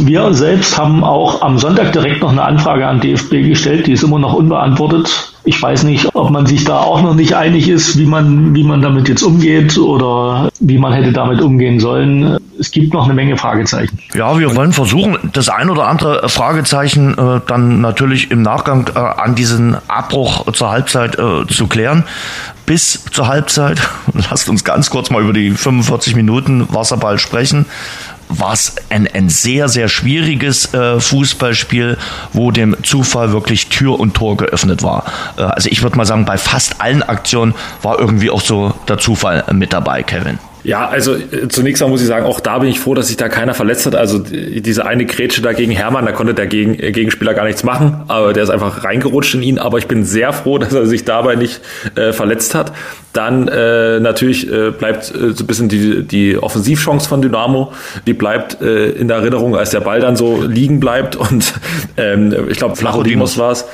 Wir selbst haben auch am Sonntag direkt noch eine Anfrage an DFB gestellt, die ist immer noch unbeantwortet. Ich weiß nicht, ob man sich da auch noch nicht einig ist, wie man, wie man damit jetzt umgeht oder wie man hätte damit umgehen sollen. Es gibt noch eine Menge Fragezeichen. Ja, wir wollen versuchen, das ein oder andere Fragezeichen äh, dann natürlich im Nachgang äh, an diesen Abbruch zur Halbzeit äh, zu klären. Bis zur Halbzeit, [laughs] lasst uns ganz kurz mal über die 45 Minuten Wasserball sprechen war es ein, ein sehr, sehr schwieriges äh, Fußballspiel, wo dem Zufall wirklich Tür und Tor geöffnet war. Äh, also ich würde mal sagen, bei fast allen Aktionen war irgendwie auch so der Zufall mit dabei, Kevin. Ja, also äh, zunächst mal muss ich sagen, auch da bin ich froh, dass sich da keiner verletzt hat. Also die- diese eine Grätsche da gegen Hermann, da konnte der Gegen äh, Gegenspieler gar nichts machen, aber der ist einfach reingerutscht in ihn. Aber ich bin sehr froh, [laughs] dass er sich dabei nicht äh, verletzt hat. Dann äh, natürlich äh, bleibt äh, so ein bisschen die, die Offensivchance von Dynamo, die bleibt äh, in der Erinnerung, als der Ball dann so liegen bleibt und [laughs] ähm, ich glaube Flachodimos war es,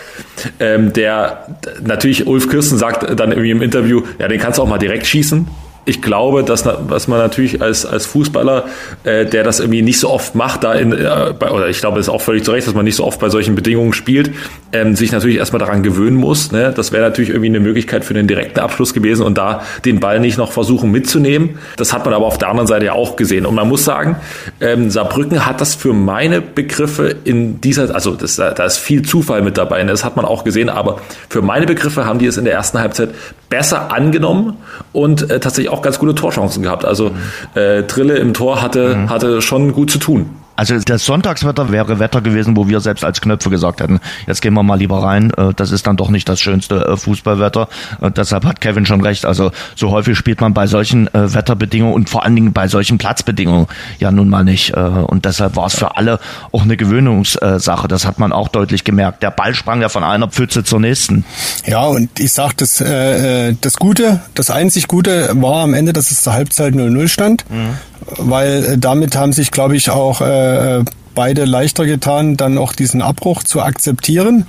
ähm, der natürlich Ulf Kirsten sagt dann irgendwie im Interview, ja den kannst du auch mal direkt schießen ich glaube, dass, was man natürlich als, als Fußballer, äh, der das irgendwie nicht so oft macht, da in, äh, bei, oder ich glaube, das ist auch völlig zu Recht, dass man nicht so oft bei solchen Bedingungen spielt, ähm, sich natürlich erstmal daran gewöhnen muss. Ne? Das wäre natürlich irgendwie eine Möglichkeit für den direkten Abschluss gewesen und da den Ball nicht noch versuchen mitzunehmen. Das hat man aber auf der anderen Seite ja auch gesehen. Und man muss sagen, ähm, Saarbrücken hat das für meine Begriffe in dieser, also das, da ist viel Zufall mit dabei, ne? das hat man auch gesehen, aber für meine Begriffe haben die es in der ersten Halbzeit besser angenommen und äh, tatsächlich auch ganz gute Torchancen gehabt. Also äh, Trille im Tor hatte, hatte schon gut zu tun. Also das Sonntagswetter wäre Wetter gewesen, wo wir selbst als Knöpfe gesagt hätten, jetzt gehen wir mal lieber rein. Äh, das ist dann doch nicht das schönste äh, Fußballwetter. Und deshalb hat Kevin schon recht. Also so häufig spielt man bei solchen äh, Wetterbedingungen und vor allen Dingen bei solchen Platzbedingungen ja nun mal nicht. Und deshalb war es für alle auch eine Gewöhnungssache. Das hat man auch deutlich gemerkt. Der Ball sprang ja von einer Pfütze zur nächsten. Ja, und ich sag, das, äh, das Gute, das einzig Gute war am Ende, dass es zur Halbzeit 0-0 stand. Mhm. Weil damit haben sich, glaube ich, auch äh, beide leichter getan, dann auch diesen Abbruch zu akzeptieren.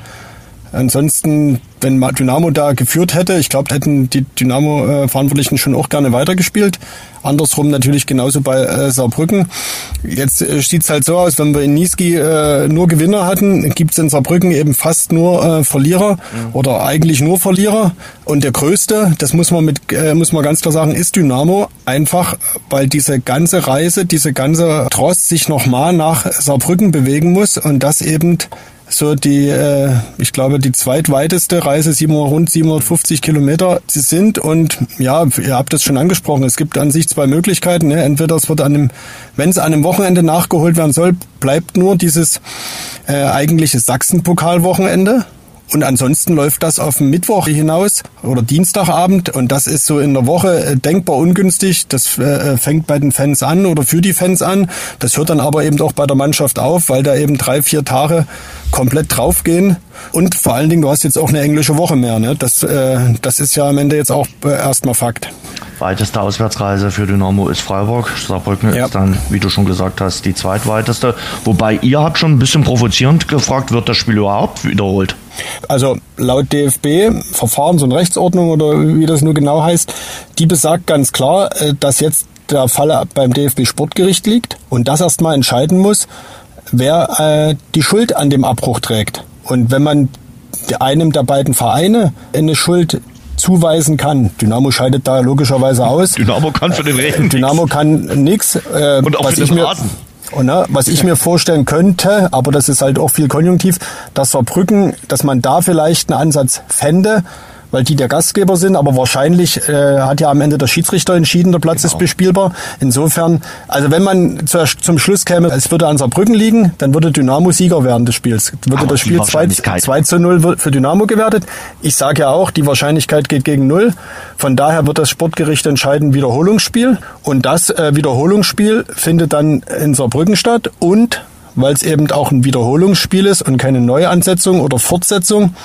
Ansonsten, wenn Dynamo da geführt hätte, ich glaube, hätten die Dynamo-Verantwortlichen schon auch gerne weitergespielt. Andersrum natürlich genauso bei äh, Saarbrücken. Jetzt äh, sieht's halt so aus, wenn wir in Niesky äh, nur Gewinner hatten, gibt's in Saarbrücken eben fast nur äh, Verlierer mhm. oder eigentlich nur Verlierer. Und der größte, das muss man mit äh, muss man ganz klar sagen, ist Dynamo. Einfach, weil diese ganze Reise, diese ganze Trost sich nochmal nach Saarbrücken bewegen muss und das eben so die, äh, ich glaube, die zweitweiteste Reise, 700, rund 750 Kilometer sie sind. Und ja, ihr habt es schon angesprochen, es gibt an sich zwei Möglichkeiten. Ne? Entweder es wird an einem, wenn es an einem Wochenende nachgeholt werden soll, bleibt nur dieses äh, eigentliche Sachsen-Pokalwochenende. Und ansonsten läuft das auf Mittwoch hinaus oder Dienstagabend und das ist so in der Woche äh, denkbar ungünstig. Das äh, fängt bei den Fans an oder für die Fans an. Das hört dann aber eben auch bei der Mannschaft auf, weil da eben drei, vier Tage komplett draufgehen. Und vor allen Dingen, du hast jetzt auch eine englische Woche mehr. Ne? Das, äh, das ist ja am Ende jetzt auch äh, erstmal Fakt. Weiteste Auswärtsreise für Dynamo ist Freiburg. Saarbrücken ja. ist dann, wie du schon gesagt hast, die zweitweiteste. Wobei ihr habt schon ein bisschen provozierend gefragt, wird das Spiel überhaupt wiederholt? Also laut DFB, Verfahrens- und Rechtsordnung oder wie das nur genau heißt, die besagt ganz klar, äh, dass jetzt der Fall beim DFB Sportgericht liegt und das erstmal entscheiden muss, wer äh, die Schuld an dem Abbruch trägt. Und wenn man einem der beiden Vereine eine Schuld zuweisen kann. Dynamo scheidet da logischerweise aus. Dynamo kann für den Regen. Dynamo kann nichts. Äh, Und auch was für den Rasen. Und, was ich mir vorstellen könnte, aber das ist halt auch viel Konjunktiv, dass Saarbrücken, dass man da vielleicht einen Ansatz fände, weil die der Gastgeber sind, aber wahrscheinlich äh, hat ja am Ende der Schiedsrichter entschieden, der Platz genau. ist bespielbar. Insofern, also wenn man zu, zum Schluss käme, es würde an Saarbrücken liegen, dann würde Dynamo Sieger werden des Spiels. Würde aber das Spiel 2, 2 zu 0 für Dynamo gewertet. Ich sage ja auch, die Wahrscheinlichkeit geht gegen null. Von daher wird das Sportgericht entscheiden, Wiederholungsspiel. Und das äh, Wiederholungsspiel findet dann in Saarbrücken statt und weil es eben auch ein Wiederholungsspiel ist und keine Neuansetzung oder Fortsetzung,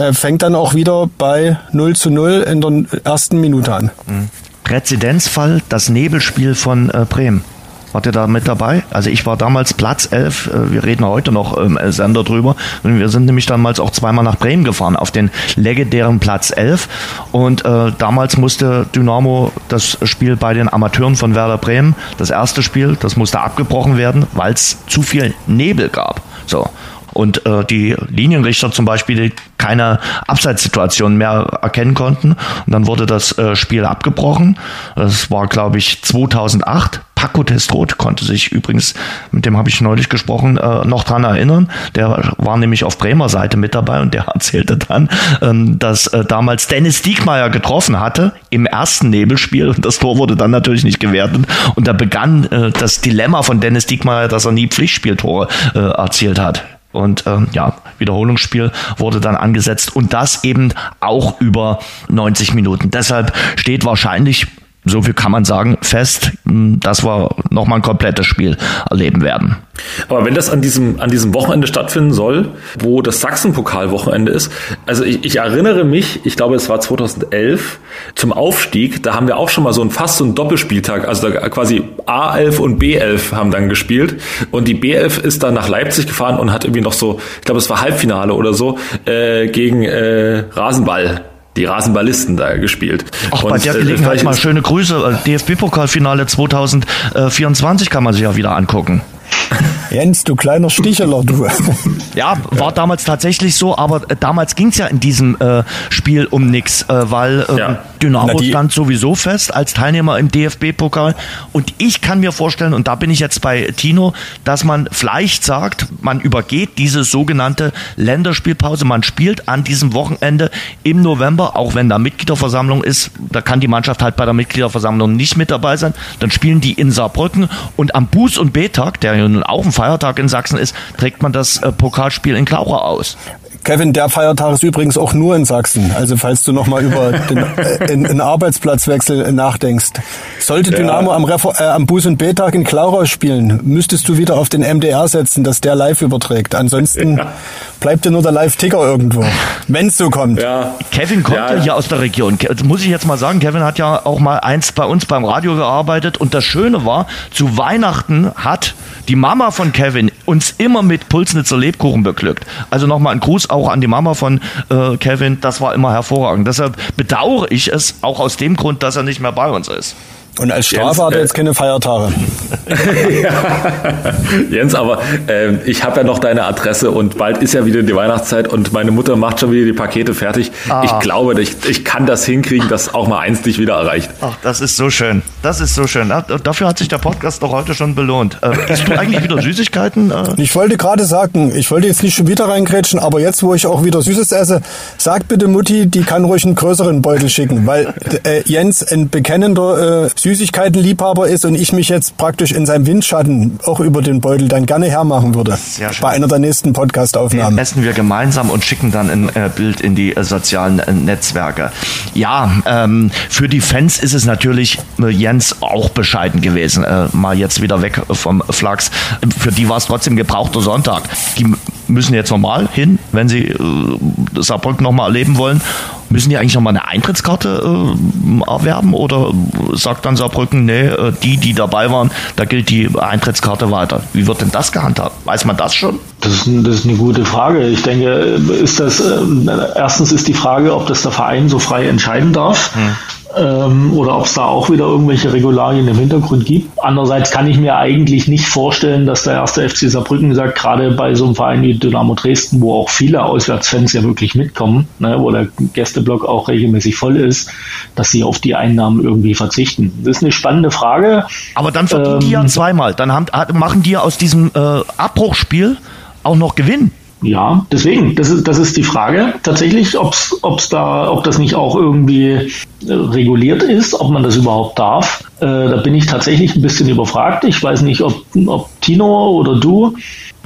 äh, fängt dann auch wieder bei 0 zu 0 in der ersten Minute an. Mhm. Präzedenzfall, das Nebelspiel von äh, Bremen. Wart ihr da mit dabei? Also ich war damals Platz 11. Äh, wir reden heute noch im ähm, Sender drüber. Wir sind nämlich damals auch zweimal nach Bremen gefahren, auf den legendären Platz 11. Und äh, damals musste Dynamo das Spiel bei den Amateuren von Werder Bremen, das erste Spiel, das musste abgebrochen werden, weil es zu viel Nebel gab. So und äh, die Linienrichter zum Beispiel keine Abseitssituation mehr erkennen konnten. Und dann wurde das äh, Spiel abgebrochen. Das war, glaube ich, 2008. Paco Testrot konnte sich übrigens, mit dem habe ich neulich gesprochen, äh, noch dran erinnern. Der war nämlich auf Bremer Seite mit dabei und der [laughs] erzählte dann, ähm, dass äh, damals Dennis Diekmeyer getroffen hatte im ersten Nebelspiel und das Tor wurde dann natürlich nicht gewertet und da begann äh, das Dilemma von Dennis Diekmeyer, dass er nie Pflichtspieltore äh, erzielt hat. Und ähm, ja, Wiederholungsspiel wurde dann angesetzt und das eben auch über 90 Minuten. Deshalb steht wahrscheinlich so viel kann man sagen, fest, hm, dass wir nochmal ein komplettes Spiel erleben werden. Aber wenn das an diesem, an diesem Wochenende stattfinden soll, wo das Sachsen-Pokal-Wochenende ist, also ich, ich erinnere mich, ich glaube, es war 2011, zum Aufstieg, da haben wir auch schon mal so ein fast so ein Doppelspieltag, also da quasi A11 und B11 haben dann gespielt und die B11 ist dann nach Leipzig gefahren und hat irgendwie noch so, ich glaube, es war Halbfinale oder so, äh, gegen äh, Rasenball die Rasenballisten da gespielt. Und, bei der äh, Gelegenheit mal schöne Grüße. DFB-Pokalfinale 2024 kann man sich ja wieder angucken. [laughs] Jens, du kleiner Sticheler, du. [laughs] Ja, war damals tatsächlich so, aber äh, damals ging es ja in diesem äh, Spiel um nichts, äh, weil äh, ja. Dynamo Na, stand sowieso fest als Teilnehmer im DFB-Pokal. Und ich kann mir vorstellen, und da bin ich jetzt bei Tino, dass man vielleicht sagt, man übergeht diese sogenannte Länderspielpause. Man spielt an diesem Wochenende im November, auch wenn da Mitgliederversammlung ist, da kann die Mannschaft halt bei der Mitgliederversammlung nicht mit dabei sein. Dann spielen die in Saarbrücken und am Buß- und B-Tag, der ja nun auch ein Feiertag in Sachsen ist, trägt man das äh, Pokalspiel in Klaucha aus. Kevin, der Feiertag ist übrigens auch nur in Sachsen. Also falls du nochmal über [laughs] den, äh, einen Arbeitsplatzwechsel nachdenkst. Sollte Dynamo am, Refer äh, am Buß- und B-Tag in Klauchau spielen, müsstest du wieder auf den MDR setzen, dass der live überträgt. Ansonsten ja. bleibt dir nur der Live-Ticker irgendwo, wenn es so kommt. Ja. Kevin kommt ja, ja hier aus der Region. Das muss ich jetzt mal sagen, Kevin hat ja auch mal eins bei uns beim Radio gearbeitet und das Schöne war, zu Weihnachten hat die Mama von Kevin uns immer mit Pulsnitzer Lebkuchen beglückt. Also nochmal ein Gruß auch an die Mama von äh, Kevin. Das war immer hervorragend. Deshalb bedauere ich es auch aus dem Grund, dass er nicht mehr bei uns ist. Und als Strafe hat er jetzt keine Feiertage. ja. [laughs] Jens, aber äh, ich habe ja noch deine Adresse und bald ist ja wieder die Weihnachtszeit und meine Mutter macht schon wieder die Pakete fertig. Ah. Ich glaube, ich, ich kann das hinkriegen, dass auch mal eins dich wieder erreicht. Ach, das ist so schön. Das ist so schön. Dafür hat sich der Podcast doch heute schon belohnt. Äh, isst du eigentlich wieder Süßigkeiten? Äh? [laughs] Ich wollte gerade sagen, ich wollte jetzt nicht schon wieder reingrätschen, aber jetzt, wo ich auch wieder Süßes esse, sag bitte Mutti, die kann ruhig einen größeren Beutel schicken, weil äh, Jens ein bekennender äh, Süßigkeitenliebhaber ist und ich mich jetzt praktisch in seinem Windschatten auch über den Beutel dann gerne hermachen würde. Sehr schön. Bei einer der nächsten Podcast-Aufnahmen. Essen wir gemeinsam und schicken dann ein äh, Bild in die äh, sozialen äh, Netzwerke. Ja, ähm, für die Fans ist es natürlich Jens auch bescheiden gewesen. Mal jetzt wieder weg vom Flachs. Für die war es trotzdem gebrauchter Sonntag. Die müssen jetzt normal hin, wenn sie äh, Saarbrücken nochmal erleben wollen. Müssen die eigentlich nochmal eine Eintrittskarte äh, erwerben oder sagt dann Saarbrücken, nee, äh, die, die dabei waren, da gilt die Eintrittskarte weiter. Wie wird denn das gehandhabt? Weiß man das schon? Das ist, das ist eine gute Frage. Ich denke, ist das, äh, erstens ist die Frage, ob das der Verein so frei entscheiden darf. Hm ähm, oder ob es da auch wieder irgendwelche Regularien im Hintergrund gibt. Andererseits kann ich mir eigentlich nicht vorstellen, dass der erste FC Saarbrücken sagt, gerade bei so einem Verein wie Dynamo Dresden, wo auch viele Auswärtsfans ja wirklich mitkommen, ne, wo der Gästeblock auch regelmäßig voll ist, dass sie auf die Einnahmen irgendwie verzichten. Das ist eine spannende Frage. Aber dann verdienen ähm, die ja ähm, zweimal. Dann haben, machen die aus diesem äh, Abbruchspiel auch noch Gewinn. Ja, deswegen, das ist, das ist die Frage tatsächlich, ob's, ob's da, ob das nicht auch irgendwie äh, reguliert ist, ob man das überhaupt darf. Äh, da bin ich tatsächlich ein bisschen überfragt. Ich weiß nicht, ob, ob Tino oder du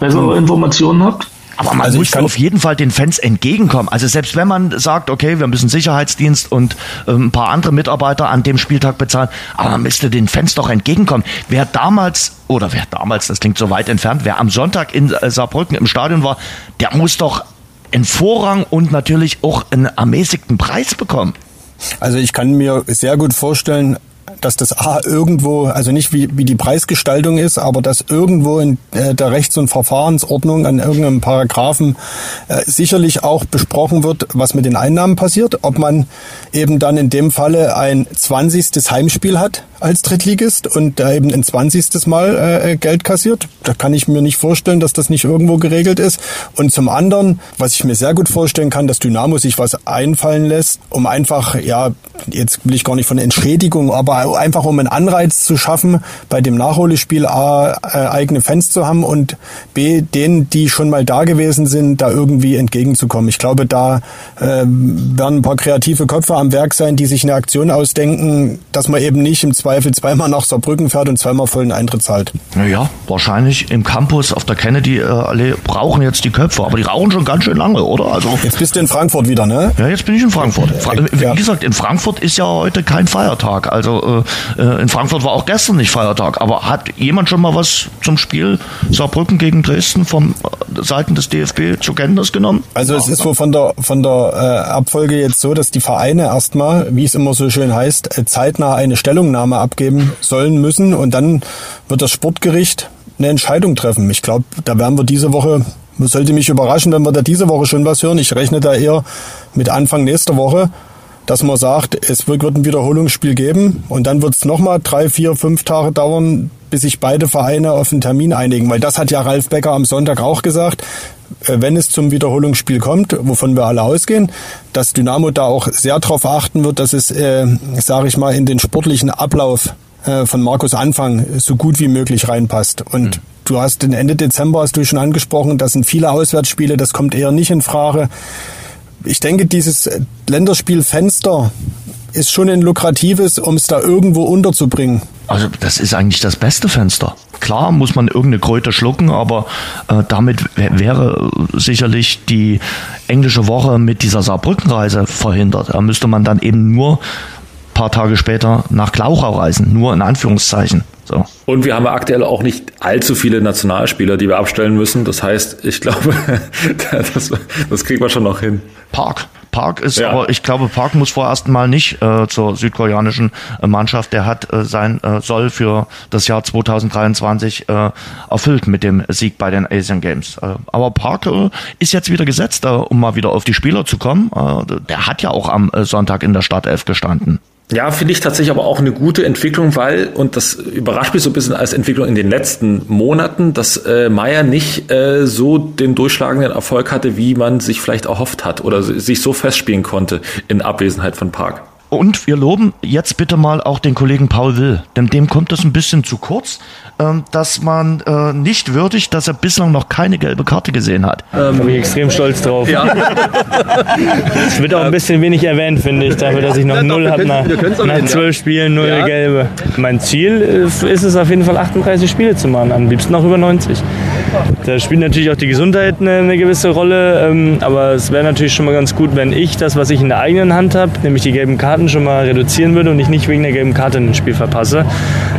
bessere hm. Informationen habt. Aber man also muss auf jeden Fall den Fans entgegenkommen. Also selbst wenn man sagt, okay, wir müssen Sicherheitsdienst und äh, ein paar andere Mitarbeiter an dem Spieltag bezahlen, aber man müsste den Fans doch entgegenkommen. Wer damals, oder wer damals, das klingt so weit entfernt, wer am Sonntag in äh, Saarbrücken im Stadion war, der muss doch einen Vorrang und natürlich auch einen ermäßigten Preis bekommen. Also ich kann mir sehr gut vorstellen, dass das A irgendwo, also nicht wie, wie die Preisgestaltung ist, aber dass irgendwo in äh, der Rechts- und Verfahrensordnung an irgendeinem Paragraphen äh, sicherlich auch besprochen wird, was mit den Einnahmen passiert, ob man eben dann in dem Falle ein 20. Heimspiel hat als Drittligist und da eben ein 20. Mal äh, Geld kassiert. Da kann ich mir nicht vorstellen, dass das nicht irgendwo geregelt ist. Und zum anderen, was ich mir sehr gut vorstellen kann, dass Dynamo sich was einfallen lässt, um einfach, ja, jetzt will ich gar nicht von Entschädigung, aber einfach um einen Anreiz zu schaffen, bei dem Nachholespiel A, äh, eigene Fans zu haben und B, denen, die schon mal da gewesen sind, da irgendwie entgegenzukommen. Ich glaube, da äh, werden ein paar kreative Köpfe am Werk sein, die sich eine Aktion ausdenken, dass man eben nicht im Zweifel zweimal nach Saarbrücken fährt und zweimal vollen Eintritt zahlt. Naja, wahrscheinlich im Campus auf der Kennedy-Allee brauchen jetzt die Köpfe, aber die rauchen schon ganz schön lange, oder? Also jetzt bist du in Frankfurt wieder, ne? Ja, jetzt bin ich in Frankfurt. Wie ja. gesagt, in Frankfurt ist ja heute kein Feiertag. Also äh, in Frankfurt war auch gestern nicht Feiertag. Aber hat jemand schon mal was zum Spiel Saarbrücken gegen Dresden von äh, Seiten des DFB zur Kenntnis genommen? Also es ist wohl von der von der äh, Abfolge jetzt so, dass die Vereine erstmal, wie es immer so schön heißt, äh, zeitnah eine Stellungnahme abgeben sollen müssen und dann wird das Sportgericht eine Entscheidung treffen. Ich glaube, da werden wir diese Woche, sollte mich überraschen, wenn wir da diese Woche schon was hören. Ich rechne da eher mit Anfang nächster Woche dass man sagt, es wird ein Wiederholungsspiel geben und dann wird es nochmal drei, vier, fünf Tage dauern, bis sich beide Vereine auf einen Termin einigen. Weil das hat ja Ralf Becker am Sonntag auch gesagt, äh, wenn es zum Wiederholungsspiel kommt, wovon wir alle ausgehen, dass Dynamo da auch sehr darauf achten wird, dass es, äh, sage ich mal, in den sportlichen Ablauf äh, von Markus Anfang so gut wie möglich reinpasst. Und mhm. du hast den Ende Dezember, hast du schon angesprochen, das sind viele Auswärtsspiele, das kommt eher nicht in Frage ich denke, dieses Länderspielfenster ist schon ein lukratives, um es da irgendwo unterzubringen. Also das ist eigentlich das beste Fenster. klar muss man irgendeine Kröte schlucken, aber äh, damit wäre sicherlich die englische Woche mit dieser Saarbrückenreise verhindert. Da müsste man dann eben nur paar Tage später nach Glauchau reisen, nur in Anführungszeichen. So. Und wir haben aktuell auch nicht allzu viele Nationalspieler, die wir abstellen müssen. Das heißt, ich glaube, [laughs] das, das kriegt man schon noch hin. Park. Park ist, ja. aber ich glaube, Park muss vorerst mal nicht äh, zur südkoreanischen äh, Mannschaft. Der hat äh, sein äh, Soll für das Jahr 2023 äh, erfüllt mit dem Sieg bei den Asian Games. Äh, aber Park äh, ist jetzt wieder gesetzt, äh, um mal wieder auf die Spieler zu kommen. Äh, der hat ja auch am äh, Sonntag in der Startelf gestanden. Ja, finde ich tatsächlich aber auch eine gute Entwicklung, weil, und das überrascht mich so ein bisschen als Entwicklung in den letzten Monaten, dass äh, Meier nicht äh, so den durchschlagenden Erfolg hatte, wie man sich vielleicht erhofft hat oder sich so festspielen konnte in Abwesenheit von Park. Und wir loben jetzt bitte mal auch den Kollegen Paul Will, denn dem kommt es ein bisschen zu kurz, ähm, dass man äh, nicht würdigt, dass er bislang noch keine gelbe Karte gesehen hat. Ähm, da bin ich extrem stolz drauf. Ja. Es wird auch ein bisschen wenig erwähnt, finde ich, dafür, dass ich noch null habe nach, nach zwölf Spielen, null ja. gelbe. Mein Ziel ist es auf jeden Fall 38 Spiele zu machen, am liebsten auch über 90. Da spielt natürlich auch die Gesundheit eine, eine gewisse Rolle, ähm, aber es wäre natürlich schon mal ganz gut, wenn ich das, was ich in der eigenen Hand habe, nämlich die gelben Karten schon mal reduzieren würde und ich nicht wegen der gelben Karte ein Spiel verpasse.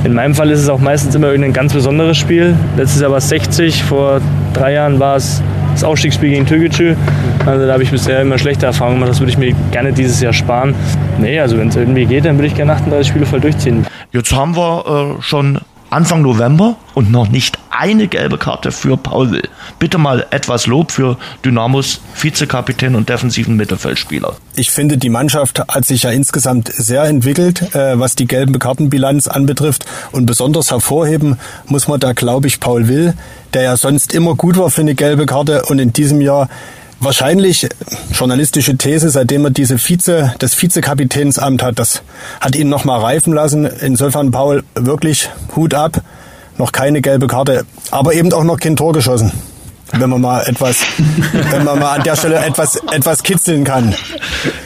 In meinem Fall ist es auch meistens immer irgendein ganz besonderes Spiel. Letztes Jahr war es 60, vor drei Jahren war es das Ausstiegsspiel gegen Türkgücü. Also da habe ich bisher immer schlechte Erfahrungen gemacht. Das würde ich mir gerne dieses Jahr sparen. Nee, also wenn es irgendwie geht, dann würde ich gerne 38 Spiele voll durchziehen. Jetzt haben wir äh, schon Anfang November und noch nicht eine gelbe Karte für Paul Will. Bitte mal etwas Lob für Dynamos Vizekapitän und defensiven Mittelfeldspieler. Ich finde, die Mannschaft hat sich ja insgesamt sehr entwickelt, äh, was die gelben Kartenbilanz anbetrifft. Und besonders hervorheben muss man da, glaube ich, Paul Will, der ja sonst immer gut war für eine gelbe Karte und in diesem Jahr wahrscheinlich journalistische These, seitdem er diese Vize, das Vizekapitänsamt hat, das hat ihn nochmal reifen lassen. Insofern, Paul, wirklich Hut ab. Noch keine gelbe Karte, aber eben auch noch kein Tor geschossen wenn man mal etwas, [laughs] wenn man mal an der Stelle etwas, etwas kitzeln kann.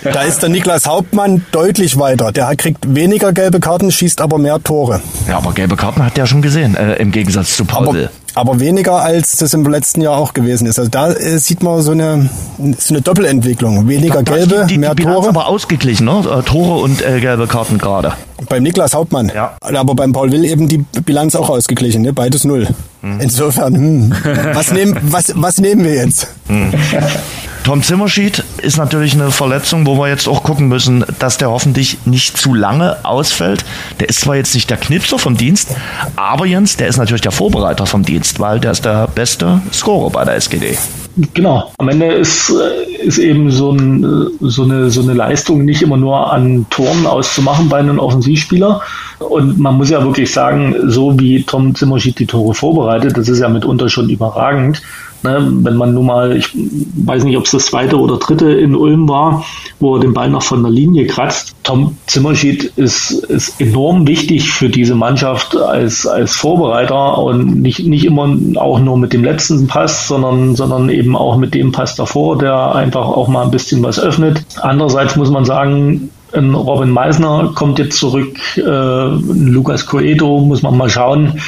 Da ist der Niklas Hauptmann deutlich weiter. Der kriegt weniger gelbe Karten, schießt aber mehr Tore. Ja, aber gelbe Karten hat der schon gesehen, äh, im Gegensatz zu Paul. Aber, aber, weniger als das im letzten Jahr auch gewesen ist. Also da äh, sieht man so eine, so eine Doppelentwicklung. Weniger da, gelbe, die, die, mehr die Tore. aber ausgeglichen, ne? Äh, Tore und äh, gelbe Karten gerade. Beim Niklas Hauptmann. Ja. Aber beim Paul Will eben die Bilanz auch ausgeglichen, ne? Beides null. Hm. Insofern, hm, [laughs] was, nehmen, was, was nehmen wir jetzt? Hm. Tom Zimmerschied ist natürlich eine Verletzung, wo wir jetzt auch gucken müssen, dass der hoffentlich nicht zu lange ausfällt. Der ist zwar jetzt nicht der Knipser vom Dienst, aber Jens, der ist natürlich der Vorbereiter vom Dienst, weil der ist der beste Scorer bei der SGD. Genau. Am Ende ist, äh, ist eben so, ein, so, eine, so eine Leistung nicht immer nur an Toren auszumachen bei einem Offensivspieler. Und man muss ja wirklich sagen, so wie Tom Zimmerschied die Tore vorbereitet, das ist ja mitunter schon überragend. Ne, wenn man nun mal, ich weiß nicht, ob es das zweite oder dritte in Ulm war, wo er den Ball noch von der Linie kratzt. Tom Zimmerschied ist, ist enorm wichtig für diese Mannschaft als, als Vorbereiter und nicht, nicht immer auch nur mit dem letzten Pass, sondern, sondern eben auch mit dem Pass davor, der einfach auch mal ein bisschen was öffnet. Andererseits muss man sagen, Robin Meisner kommt jetzt zurück, äh, Lukas Coedo muss man mal schauen,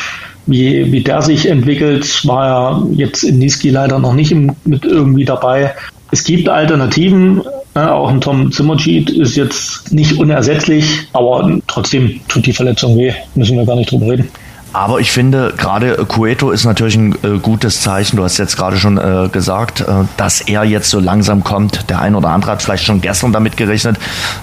wie, wie der sich entwickelt, war ja jetzt in Niski leider noch nicht im, mit irgendwie dabei. Es gibt Alternativen. Ne? Auch ein Tom Zimmercheat ist jetzt nicht unersetzlich, aber trotzdem tut die Verletzung weh. Müssen wir gar nicht drüber reden. Aber ich finde, gerade Cueto ist natürlich ein äh, gutes Zeichen. Du hast jetzt gerade schon äh, gesagt, äh, dass er jetzt so langsam kommt. Der ein oder andere hat vielleicht schon gestern damit gerechnet,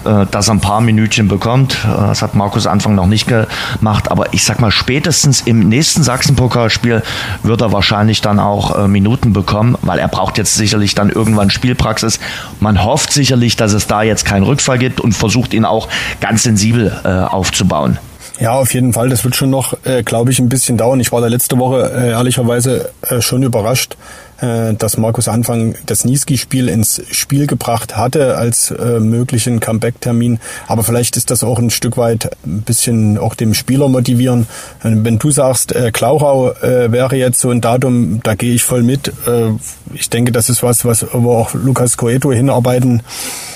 äh, dass er ein paar Minütchen bekommt. Äh, das hat Markus Anfang noch nicht gemacht. Aber ich sag mal, spätestens im nächsten Sachsen-Pokalspiel wird er wahrscheinlich dann auch äh, Minuten bekommen, weil er braucht jetzt sicherlich dann irgendwann Spielpraxis. Man hofft sicherlich, dass es da jetzt keinen Rückfall gibt und versucht ihn auch ganz sensibel aufzubauen. Ja, auf jeden Fall. Das wird schon noch, äh, glaube ich, ein bisschen dauern. Ich war da letzte Woche äh, ehrlicherweise äh, schon überrascht, äh, dass Markus Anfang das Niski-Spiel ins Spiel gebracht hatte als äh, möglichen Comeback-Termin. Aber vielleicht ist das auch ein Stück weit ein bisschen auch dem Spieler motivieren. Äh, wenn du sagst, äh, Klauchau äh, wäre jetzt so ein Datum, da gehe ich voll mit. Äh, ich denke, das ist was, was wo auch Lukas Coeto hinarbeiten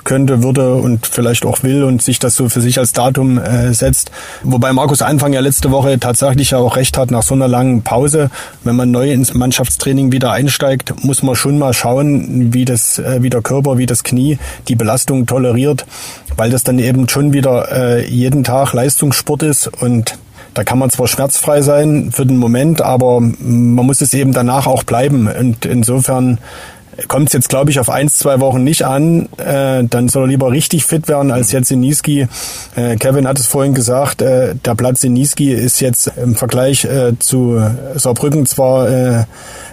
könnte, würde und vielleicht auch will und sich das so für sich als Datum äh, setzt. Wobei Markus Anfang ja letzte Woche tatsächlich ja auch recht hat, nach so einer langen Pause, wenn man neu ins Mannschaftstraining wieder einsteigt, muss man schon mal schauen, wie das, äh, wie der Körper, wie das Knie die Belastung toleriert, weil das dann eben schon wieder äh, jeden Tag Leistungssport ist und da kann man zwar schmerzfrei sein für den Moment, aber man muss es eben danach auch bleiben. Und insofern kommt es jetzt, glaube ich, auf eins, zwei Wochen nicht an. Äh, dann soll er lieber richtig fit werden als jetzt in Niski. Äh, Kevin hat es vorhin gesagt, äh, der Platz in Niski ist jetzt im Vergleich äh, zu Saarbrücken zwar äh,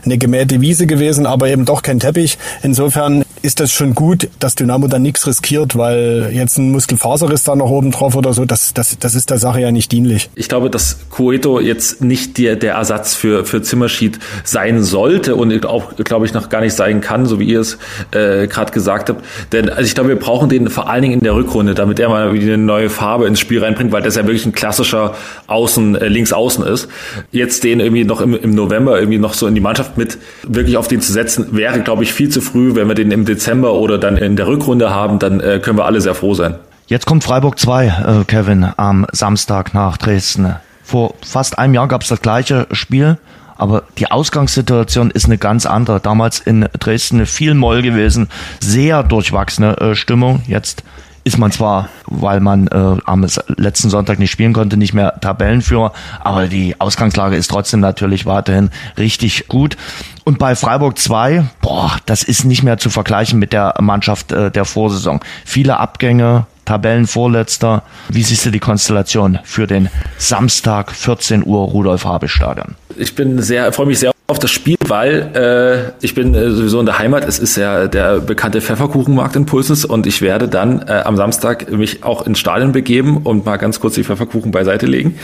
eine gemähte Wiese gewesen, aber eben doch kein Teppich. Insofern ist das schon gut, dass Dynamo dann nichts riskiert, weil jetzt ein Muskelfaserriss da noch oben drauf oder so, das, das, das ist der Sache ja nicht dienlich. Ich glaube, dass Cueto jetzt nicht der, der Ersatz für, für Zimmerschied sein sollte und auch, glaube ich, noch gar nicht sein kann, so wie ihr es äh, gerade gesagt habt. Denn also ich glaube, wir brauchen den vor allen Dingen in der Rückrunde, damit er mal wieder eine neue Farbe ins Spiel reinbringt, weil das ja wirklich ein klassischer Außen, äh, Links-Außen ist. Jetzt den irgendwie noch im, im November irgendwie noch so in die Mannschaft mit wirklich auf den zu setzen, wäre, glaube ich, viel zu früh. Wenn wir den im Dezember oder dann in der Rückrunde haben, dann äh, können wir alle sehr froh sein. Jetzt kommt Freiburg 2, äh, Kevin, am Samstag nach Dresden. Vor fast einem Jahr gab es das gleiche Spiel, aber die Ausgangssituation ist eine ganz andere. Damals in Dresden viel Moll gewesen, sehr durchwachsene äh, Stimmung. Jetzt ist man zwar, weil man äh, am letzten Sonntag nicht spielen konnte, nicht mehr Tabellenführer, aber die Ausgangslage ist trotzdem natürlich weiterhin richtig gut. Und bei Freiburg 2, boah, das ist nicht mehr zu vergleichen mit der Mannschaft äh, der Vorsaison. Viele Abgänge, Tabellenvorletzter. Wie siehst du die Konstellation für den Samstag 14 Uhr Rudolf Habe Stadion? Ich bin sehr, freue mich sehr auf das Spiel, weil äh, ich bin äh, sowieso in der Heimat. Es ist ja der bekannte Pfefferkuchenmarkt in Pulses und ich werde dann äh, am Samstag mich auch ins Stadion begeben und mal ganz kurz die Pfefferkuchen beiseite legen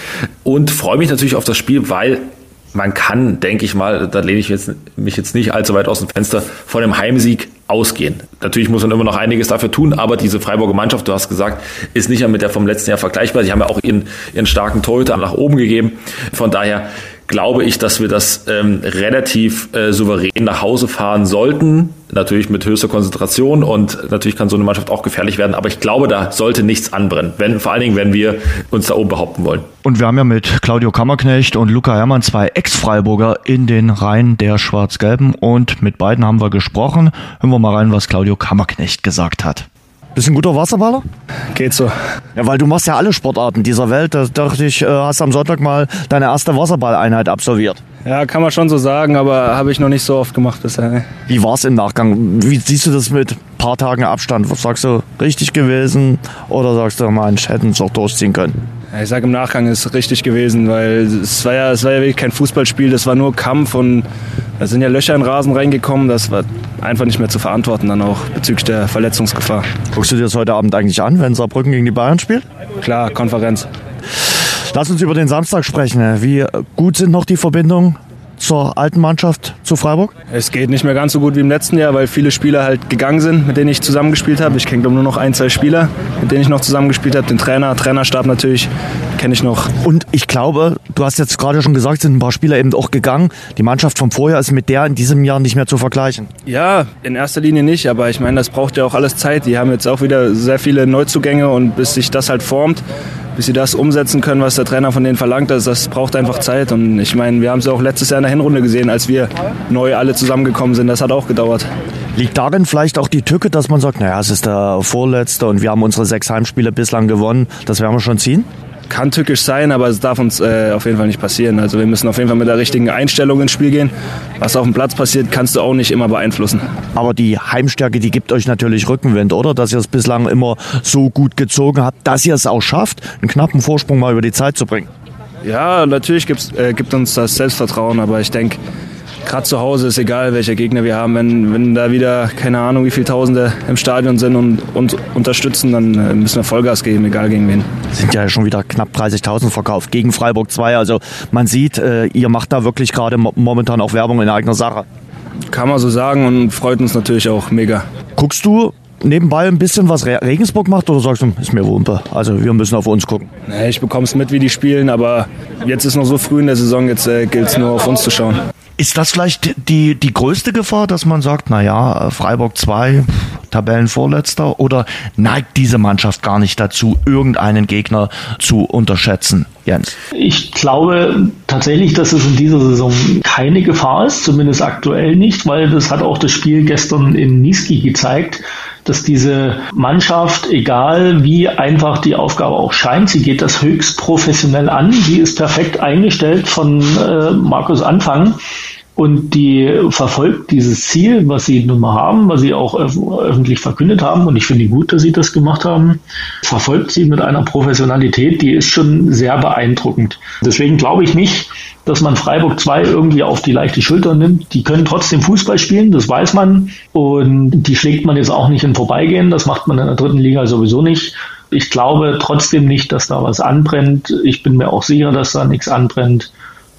und freue mich natürlich auf das Spiel, weil man kann, denke ich mal, da lehne ich jetzt, mich jetzt nicht allzu weit aus dem Fenster, von dem Heimsieg ausgehen. Natürlich muss man immer noch einiges dafür tun, aber diese Freiburger Mannschaft, du hast gesagt, ist nicht mehr mit der vom letzten Jahr vergleichbar. Sie haben ja auch ihren, ihren starken Torhüter nach oben gegeben. Von daher glaube ich, dass wir das ähm, relativ äh, souverän nach Hause fahren sollten. Natürlich mit höchster Konzentration und natürlich kann so eine Mannschaft auch gefährlich werden, aber ich glaube, da sollte nichts anbrennen, wenn, vor allen Dingen, wenn wir uns da oben behaupten wollen. Und wir haben ja mit Claudio Kammerknecht und Luca Herrmann zwei Ex-Freiburger in den Reihen der Schwarz-Gelben und mit beiden haben wir gesprochen. Hören wir mal rein, was Claudio Kammerknecht gesagt hat. Bist du ein guter Wasserballer? Geht so. Ja, weil du machst ja alle Sportarten dieser Welt. Da dachte ich, äh, hast am Sonntag mal deine erste Wasserballeinheit absolviert. Ja, kann man schon so sagen, aber habe ich noch nicht so oft gemacht bisher. Ne? Wie war es im Nachgang? Wie siehst du das mit ein paar Tagen Abstand? Sagst du, richtig gewesen? Oder sagst du, Mensch, hätten es auch durchziehen können? Ich sage im Nachgang ist es richtig gewesen, weil es war, ja, es war ja wirklich kein Fußballspiel, das war nur Kampf und da sind ja Löcher in den Rasen reingekommen. Das war einfach nicht mehr zu verantworten, dann auch bezüglich der Verletzungsgefahr. Guckst du dir das heute Abend eigentlich an, wenn Saarbrücken gegen die Bayern spielt? Klar, Konferenz. Lass uns über den Samstag sprechen. Wie gut sind noch die Verbindungen zur alten Mannschaft zu Freiburg? Es geht nicht mehr ganz so gut wie im letzten Jahr, weil viele Spieler halt gegangen sind, mit denen ich zusammengespielt habe. Ich kenne glaube nur noch ein, zwei Spieler, mit denen ich noch zusammengespielt habe. Den Trainer, Trainerstab natürlich kenne ich noch. Und ich glaube, du hast jetzt gerade schon gesagt, sind ein paar Spieler eben auch gegangen. Die Mannschaft vom Vorjahr ist mit der in diesem Jahr nicht mehr zu vergleichen. Ja, in erster Linie nicht, aber ich meine, das braucht ja auch alles Zeit. Die haben jetzt auch wieder sehr viele Neuzugänge und bis sich das halt formt, bis sie das umsetzen können, was der Trainer von denen verlangt, das, das braucht einfach Zeit. Und ich meine, wir haben es auch letztes Jahr in der Hinrunde gesehen, als wir neu alle zusammengekommen sind. Das hat auch gedauert. Liegt darin vielleicht auch die Tücke, dass man sagt, naja, es ist der Vorletzte und wir haben unsere sechs Heimspiele bislang gewonnen, das werden wir schon ziehen? Kann tückisch sein, aber es darf uns äh, auf jeden Fall nicht passieren. Also wir müssen auf jeden Fall mit der richtigen Einstellung ins Spiel gehen. Was auf dem Platz passiert, kannst du auch nicht immer beeinflussen. Aber die Heimstärke, die gibt euch natürlich Rückenwind, oder? Dass ihr es bislang immer so gut gezogen habt, dass ihr es auch schafft, einen knappen Vorsprung mal über die Zeit zu bringen. Ja, natürlich äh, gibt uns das Selbstvertrauen, aber ich denke, gerade zu Hause ist egal, welcher Gegner wir haben. Wenn, wenn da wieder, keine Ahnung, wie viele Tausende im Stadion sind und uns unterstützen, dann äh, müssen wir Vollgas geben, egal gegen wen. Sind ja schon wieder knapp 30.000 verkauft gegen Freiburg 2. Also man sieht, äh, ihr macht da wirklich gerade momentan auch Werbung in eigener Sache. Kann man so sagen und freut uns natürlich auch mega. Guckst du nebenbei ein bisschen, was Regensburg macht oder sagst du, ist mir Wumpe? Also wir müssen auf uns gucken. Nee, ich bekomme es mit, wie die spielen, aber jetzt ist noch so früh in der Saison, jetzt äh, gilt es nur auf uns zu schauen. Ist das vielleicht die, die größte Gefahr, dass man sagt, naja, Freiburg 2, Tabellenvorletzter oder neigt diese Mannschaft gar nicht dazu, irgendeinen Gegner zu unterschätzen? Jens. Ich glaube tatsächlich, dass es in dieser Saison keine Gefahr ist, zumindest aktuell nicht, weil das hat auch das Spiel gestern in Niski gezeigt dass diese Mannschaft, egal wie einfach die Aufgabe auch scheint, sie geht das höchst professionell an. Sie ist perfekt eingestellt von äh, Markus Anfang und die verfolgt dieses Ziel, was sie nun mal haben, was sie auch öffentlich verkündet haben. Und ich finde gut, dass sie das gemacht haben. Verfolgt sie mit einer Professionalität, die ist schon sehr beeindruckend. Deswegen glaube ich nicht, dass man Freiburg 2 irgendwie auf die leichte Schulter nimmt. Die können trotzdem Fußball spielen, das weiß man. Und die schlägt man jetzt auch nicht in Vorbeigehen. Das macht man in der dritten Liga sowieso nicht. Ich glaube trotzdem nicht, dass da was anbrennt. Ich bin mir auch sicher, dass da nichts anbrennt.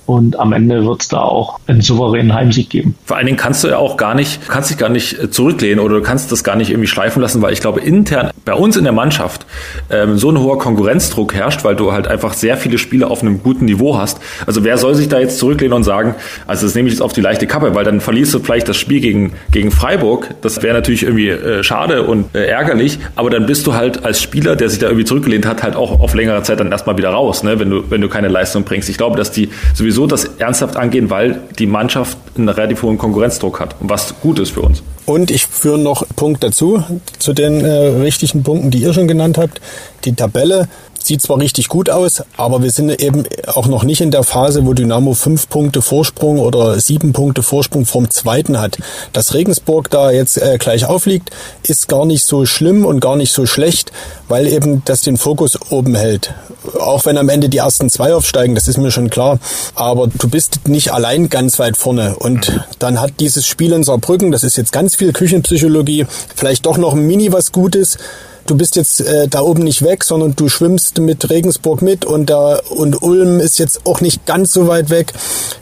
Und am Ende wird es da auch einen souveränen Heimsieg geben. Vor allen Dingen kannst du ja auch gar nicht, kannst dich gar nicht äh, zurücklehnen oder du kannst das gar nicht irgendwie schleifen lassen, weil ich glaube, intern bei uns in der Mannschaft ähm, so ein hoher Konkurrenzdruck herrscht, weil du halt einfach sehr viele Spiele auf einem guten Niveau hast. Also wer soll sich da jetzt zurücklehnen und sagen, also das nehme ich jetzt auf die leichte Kappe, weil dann verlierst du vielleicht das Spiel gegen, gegen Freiburg. Das wäre natürlich irgendwie äh, schade und äh, ärgerlich, aber dann bist du halt als Spieler, der sich da irgendwie zurückgelehnt hat, halt auch auf längere Zeit dann erstmal wieder raus, ne? wenn, du, wenn du keine Leistung bringst. Ich glaube, dass die sowieso sowieso das ernsthaft angehen, weil die Mannschaft einen relativ hohen Konkurrenzdruck hat, was gut ist für uns. Und ich führe noch einen Punkt dazu, zu den äh, richtigen Punkten, die ihr schon genannt habt. Die Tabelle sieht zwar richtig gut aus, aber wir sind eben auch noch nicht in der Phase, wo Dynamo fünf Punkte Vorsprung oder sieben Punkte Vorsprung vom Zweiten hat. Dass Regensburg da jetzt äh, gleich aufliegt, ist gar nicht so schlimm und gar nicht so schlecht, weil eben das den Fokus oben hält. Auch wenn am Ende die ersten zwei aufsteigen, das ist mir schon klar. Aber du bist nicht allein ganz weit vorne. Und dann hat dieses Spiel in Saarbrücken, das ist jetzt ganz viel Küchenpsychologie, vielleicht doch noch ein Mini was Gutes du bist jetzt äh, da oben nicht weg, sondern du schwimmst mit Regensburg mit und da und Ulm ist jetzt auch nicht ganz so weit weg,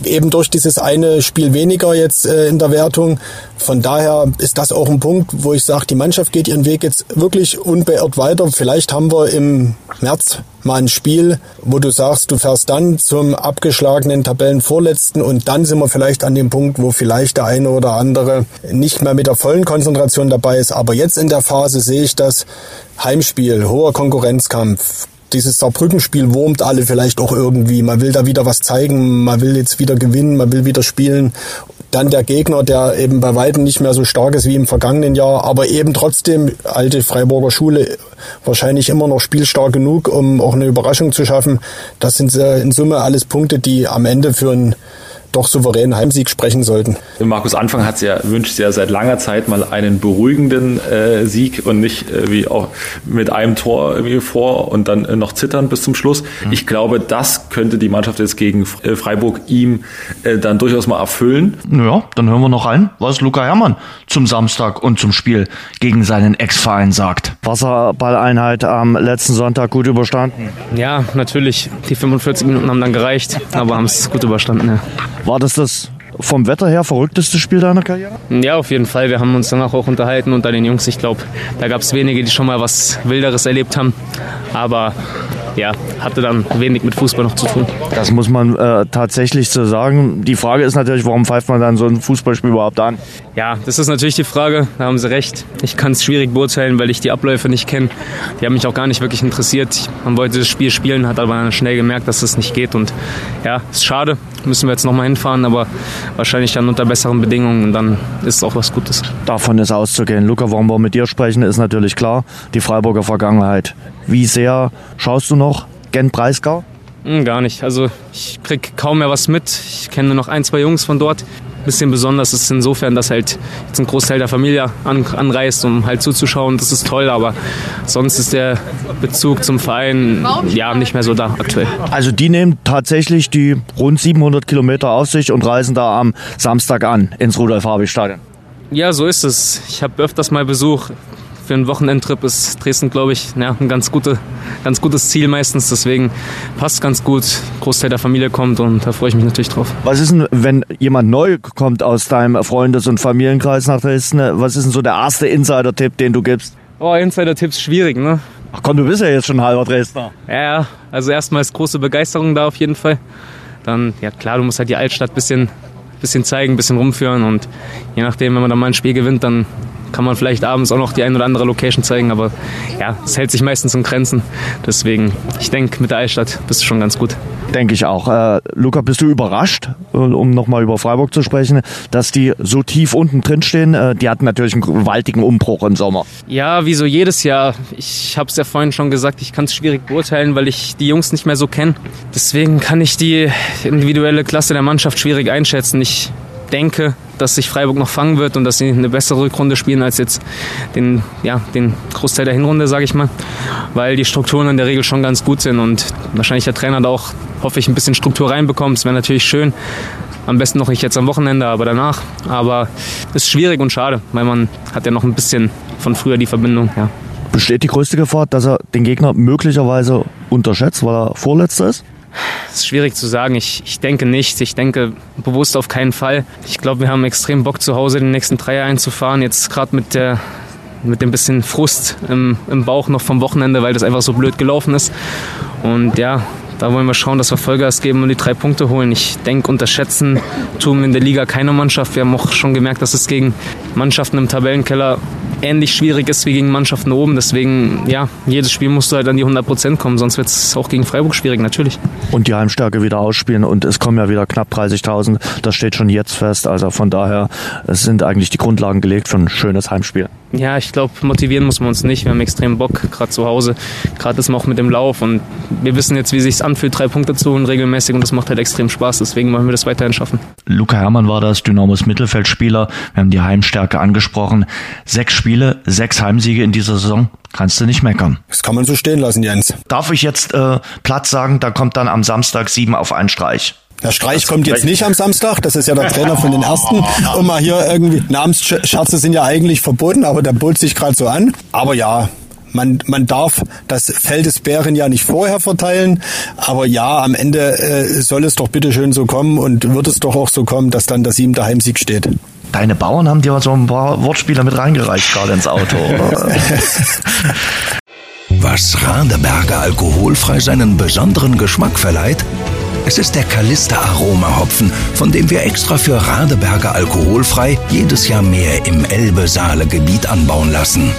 eben durch dieses eine Spiel weniger jetzt äh, in der Wertung. Von daher ist das auch ein Punkt, wo ich sage, die Mannschaft geht ihren Weg jetzt wirklich unbeirrt weiter. Vielleicht haben wir im März mal ein Spiel, wo du sagst, du fährst dann zum abgeschlagenen Tabellenvorletzten und dann sind wir vielleicht an dem Punkt, wo vielleicht der eine oder andere nicht mehr mit der vollen Konzentration dabei ist. Aber jetzt in der Phase sehe ich das Heimspiel, hoher Konkurrenzkampf, dieses Saarbrückenspiel wurmt alle vielleicht auch irgendwie. Man will da wieder was zeigen, man will jetzt wieder gewinnen, man will wieder spielen. Dann der Gegner, der eben bei weitem nicht mehr so stark ist wie im vergangenen Jahr, aber eben trotzdem alte Freiburger Schule wahrscheinlich immer noch spielstark genug, um auch eine Überraschung zu schaffen. Das sind in Summe alles Punkte, die am Ende für ein doch souveränen Heimsieg sprechen sollten. Markus Anfang hat ja, wünscht ja seit langer Zeit mal einen beruhigenden äh, Sieg und nicht äh, wie auch mit einem Tor irgendwie vor und dann äh, noch zittern bis zum Schluss. Mhm. Ich glaube, das könnte die Mannschaft jetzt gegen äh, Freiburg ihm äh, dann durchaus mal erfüllen. Ja, dann hören wir noch ein, was Luca Herrmann zum Samstag und zum Spiel gegen seinen Ex-Verein sagt. Wasserballeinheit am letzten Sonntag gut überstanden? Ja, natürlich. Die 45 Minuten haben dann gereicht, aber haben es gut überstanden. Ja. War das das vom Wetter her verrückteste Spiel deiner Karriere? Ja, auf jeden Fall. Wir haben uns danach auch unterhalten unter den Jungs. Ich glaube, da gab es wenige, die schon mal was Wilderes erlebt haben. Aber ja, hatte dann wenig mit Fußball noch zu tun. Das muss man äh, tatsächlich so sagen. Die Frage ist natürlich, warum pfeift man dann so ein Fußballspiel überhaupt an? Ja, das ist natürlich die Frage. Da haben Sie recht. Ich kann es schwierig beurteilen, weil ich die Abläufe nicht kenne. Die haben mich auch gar nicht wirklich interessiert. Man wollte das Spiel spielen, hat aber schnell gemerkt, dass das nicht geht. Und ja, ist schade. Müssen wir jetzt nochmal hinfahren, aber wahrscheinlich dann unter besseren Bedingungen. Und dann ist es auch was Gutes. Davon ist auszugehen. Luca, warum wir mit dir sprechen, ist natürlich klar. Die Freiburger Vergangenheit. Wie sehr schaust du noch Gent-Breisgau? Hm, gar nicht. Also ich krieg kaum mehr was mit. Ich kenne nur noch ein, zwei Jungs von dort. Bisschen besonders ist insofern, dass halt jetzt ein Großteil der Familie an, anreist, um halt zuzuschauen. Das ist toll, aber sonst ist der Bezug zum Verein ja nicht mehr so da aktuell. Also die nehmen tatsächlich die rund 700 Kilometer auf sich und reisen da am Samstag an ins Rudolf-Habich-Stadion. Ja, so ist es. Ich habe öfters mal Besuch für einen Wochenendtrip ist Dresden, glaube ich, ja, ein ganz, gute, ganz gutes Ziel meistens. Deswegen passt ganz gut. Großteil der Familie kommt und da freue ich mich natürlich drauf. Was ist denn, wenn jemand neu kommt aus deinem Freundes- und Familienkreis nach Dresden? Was ist denn so der erste Insider-Tipp, den du gibst? Oh, Insider-Tipps schwierig, ne? Ach komm, du bist ja jetzt schon halber Dresdner. Ja, also erstmal ist große Begeisterung da auf jeden Fall. Dann, ja klar, du musst halt die Altstadt ein bisschen, bisschen zeigen, ein bisschen rumführen und je nachdem, wenn man dann mal ein Spiel gewinnt, dann kann man vielleicht abends auch noch die ein oder andere Location zeigen, aber ja, es hält sich meistens in Grenzen. Deswegen, ich denke, mit der Eisstadt bist du schon ganz gut. Denke ich auch. Äh, Luca, bist du überrascht, äh, um nochmal über Freiburg zu sprechen, dass die so tief unten drin stehen? Äh, die hatten natürlich einen gewaltigen Umbruch im Sommer. Ja, wie so jedes Jahr. Ich habe es ja vorhin schon gesagt, ich kann es schwierig beurteilen, weil ich die Jungs nicht mehr so kenne. Deswegen kann ich die individuelle Klasse der Mannschaft schwierig einschätzen. Ich denke, dass sich Freiburg noch fangen wird und dass sie eine bessere Rückrunde spielen als jetzt den, ja, den Großteil der Hinrunde, sage ich mal, weil die Strukturen in der Regel schon ganz gut sind und wahrscheinlich der Trainer da auch, hoffe ich, ein bisschen Struktur reinbekommt. Es wäre natürlich schön, am besten noch nicht jetzt am Wochenende, aber danach. Aber es ist schwierig und schade, weil man hat ja noch ein bisschen von früher die Verbindung. Ja. Besteht die größte Gefahr, dass er den Gegner möglicherweise unterschätzt, weil er Vorletzter ist? Das ist schwierig zu sagen. Ich, ich denke nicht. Ich denke bewusst auf keinen Fall. Ich glaube, wir haben extrem Bock zu Hause den nächsten Dreier einzufahren. Jetzt gerade mit der mit dem bisschen Frust im, im Bauch noch vom Wochenende, weil das einfach so blöd gelaufen ist. Und ja, da wollen wir schauen, dass wir Vollgas geben und die drei Punkte holen. Ich denke, unterschätzen tun wir in der Liga keine Mannschaft. Wir haben auch schon gemerkt, dass es gegen Mannschaften im Tabellenkeller ähnlich schwierig ist wie gegen Mannschaften oben. Deswegen, ja, jedes Spiel musst du halt an die 100 Prozent kommen, sonst wird es auch gegen Freiburg schwierig, natürlich. Und die Heimstärke wieder ausspielen und es kommen ja wieder knapp 30.000. Das steht schon jetzt fest. Also von daher, sind eigentlich die Grundlagen gelegt für ein schönes Heimspiel. Ja, ich glaube, motivieren muss man uns nicht. Wir haben extrem Bock, gerade zu Hause. Gerade ist man auch mit dem Lauf und wir wissen jetzt, wie es sich anfühlt, drei Punkte zu holen regelmäßig und das macht halt extrem Spaß. Deswegen wollen wir das weiterhin schaffen. Luca Hermann war das, Dynamos Mittelfeldspieler. Wir haben die Heimstärke angesprochen. Sechs Spiele, sechs Heimsiege in dieser Saison. Kannst du nicht meckern. Das kann man so stehen lassen, Jens. Darf ich jetzt äh, Platz sagen, da kommt dann am Samstag sieben auf einen Streich. Der Streich kommt jetzt nicht am Samstag, das ist ja der Trainer von den ersten. Und mal hier irgendwie, Namensscherze sind ja eigentlich verboten, aber der bot sich gerade so an. Aber ja, man, man darf das Fell des Bären ja nicht vorher verteilen, aber ja, am Ende äh, soll es doch bitte schön so kommen und wird es doch auch so kommen, dass dann der siebte Heimsieg steht. Deine Bauern haben dir so ein paar Wortspieler mit reingereicht gerade ins Auto. [laughs] Was Radeberger alkoholfrei seinen besonderen Geschmack verleiht? Es ist der Kalister Aroma Hopfen, von dem wir extra für Radeberger alkoholfrei jedes Jahr mehr im Elbe-Saale-Gebiet anbauen lassen.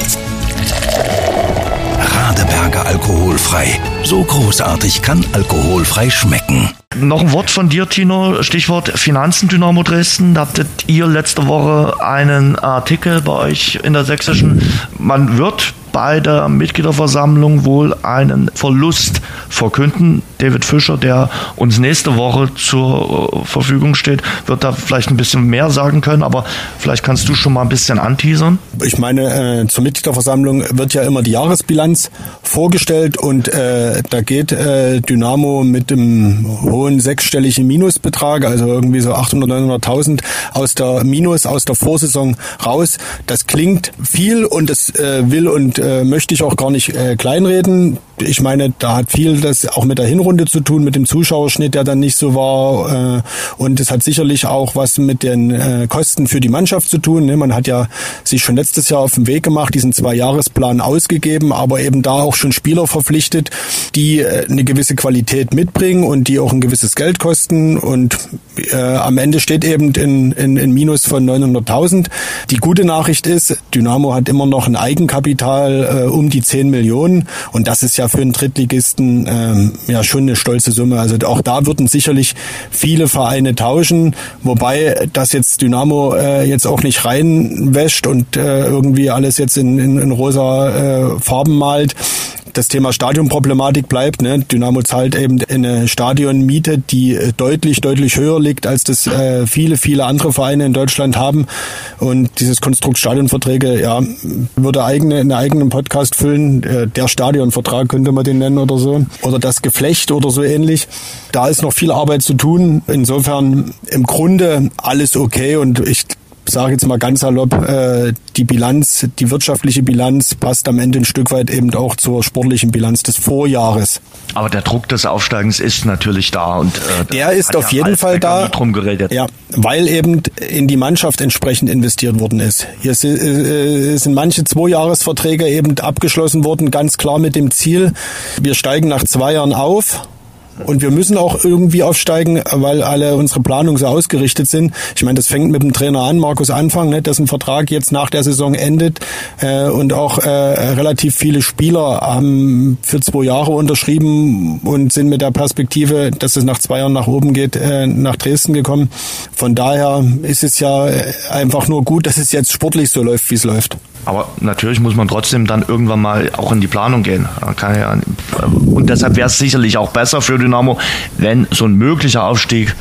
Radeberger alkoholfrei. So großartig kann alkoholfrei schmecken. Noch ein Wort von dir, Tino. Stichwort Finanzen Dynamo Dresden. Da hattet ihr letzte Woche einen Artikel bei euch in der Sächsischen. Man wird bei der Mitgliederversammlung wohl einen Verlust verkünden. David Fischer, der uns nächste Woche zur Verfügung steht, wird da vielleicht ein bisschen mehr sagen können, aber vielleicht kannst du schon mal ein bisschen anteasern. Ich meine, äh, zur Mitgliederversammlung wird ja immer die Jahresbilanz vorgestellt und äh, da geht äh, Dynamo mit dem hohen sechsstelligen Minusbetrag, also irgendwie so 800.000, 900.000 aus der Minus, aus der Vorsaison raus. Das klingt viel und das äh, will und äh, möchte ich auch gar nicht äh, kleinreden. Ich meine, da hat viel das auch mit der Hinrunde zu tun, mit dem Zuschauerschnitt, der dann nicht so war. Äh, und es hat sicherlich auch was mit den äh, Kosten für die Mannschaft zu tun. Ne? Man hat ja sich schon letztes Jahr auf den Weg gemacht, diesen Zwei-Jahres-Plan ausgegeben, aber eben da auch schon Spieler verpflichtet, die äh, eine gewisse Qualität mitbringen und die auch ein gewisses Geld kosten. Und äh, am Ende steht eben in, in, in Minus von 900.000. Die gute Nachricht ist, Dynamo hat immer noch ein Eigenkapital äh, um die 10 Millionen und das ist ja für einen Drittligisten ähm, ja schon eine stolze Summe. Also auch da würden sicherlich viele Vereine tauschen, wobei das jetzt Dynamo äh, jetzt auch nicht reinwäscht und äh, irgendwie alles jetzt in, in, in rosa äh, Farben malt das Thema Stadionproblematik bleibt. Ne? Dynamo zahlt eben eine Stadionmiete, die deutlich, deutlich höher liegt, als das äh, viele, viele andere Vereine in Deutschland haben. Und dieses Konstrukt Stadionverträge, ja, würde eigene, einen eigenen Podcast füllen. Äh, der Stadionvertrag könnte man den nennen oder so. Oder das Geflecht oder so ähnlich. Da ist noch viel Arbeit zu tun. Insofern im Grunde alles okay und ich sage jetzt mal ganz salopp, äh, die Bilanz, die wirtschaftliche Bilanz passt am Ende ein Stück weit eben auch zur sportlichen Bilanz des Vorjahres. Aber der Druck des Aufsteigens ist natürlich da und äh, der ist auf ja jeden Fall da. Drum geredet. Ja, weil eben in die Mannschaft entsprechend investiert worden ist. Hier äh, sind manche Zweijahresverträge eben abgeschlossen worden, ganz klar mit dem Ziel, wir steigen nach zwei Jahren auf Und wir müssen auch irgendwie aufsteigen, weil alle unsere Planungen so ausgerichtet sind. Ich meine, das fängt mit dem Trainer an, Markus Anfang, ne, dessen Vertrag jetzt nach der Saison endet. Äh, und auch äh, relativ viele Spieler haben für zwei Jahre unterschrieben und sind mit der Perspektive, dass es nach zwei Jahren nach oben geht, äh, nach Dresden gekommen. Von daher ist es ja einfach nur gut, dass es jetzt sportlich so läuft, wie es läuft. Aber natürlich muss man trotzdem dann irgendwann mal auch in die Planung gehen. Und deshalb wäre es sicherlich auch besser für Dynamo, wenn so ein möglicher Aufstieg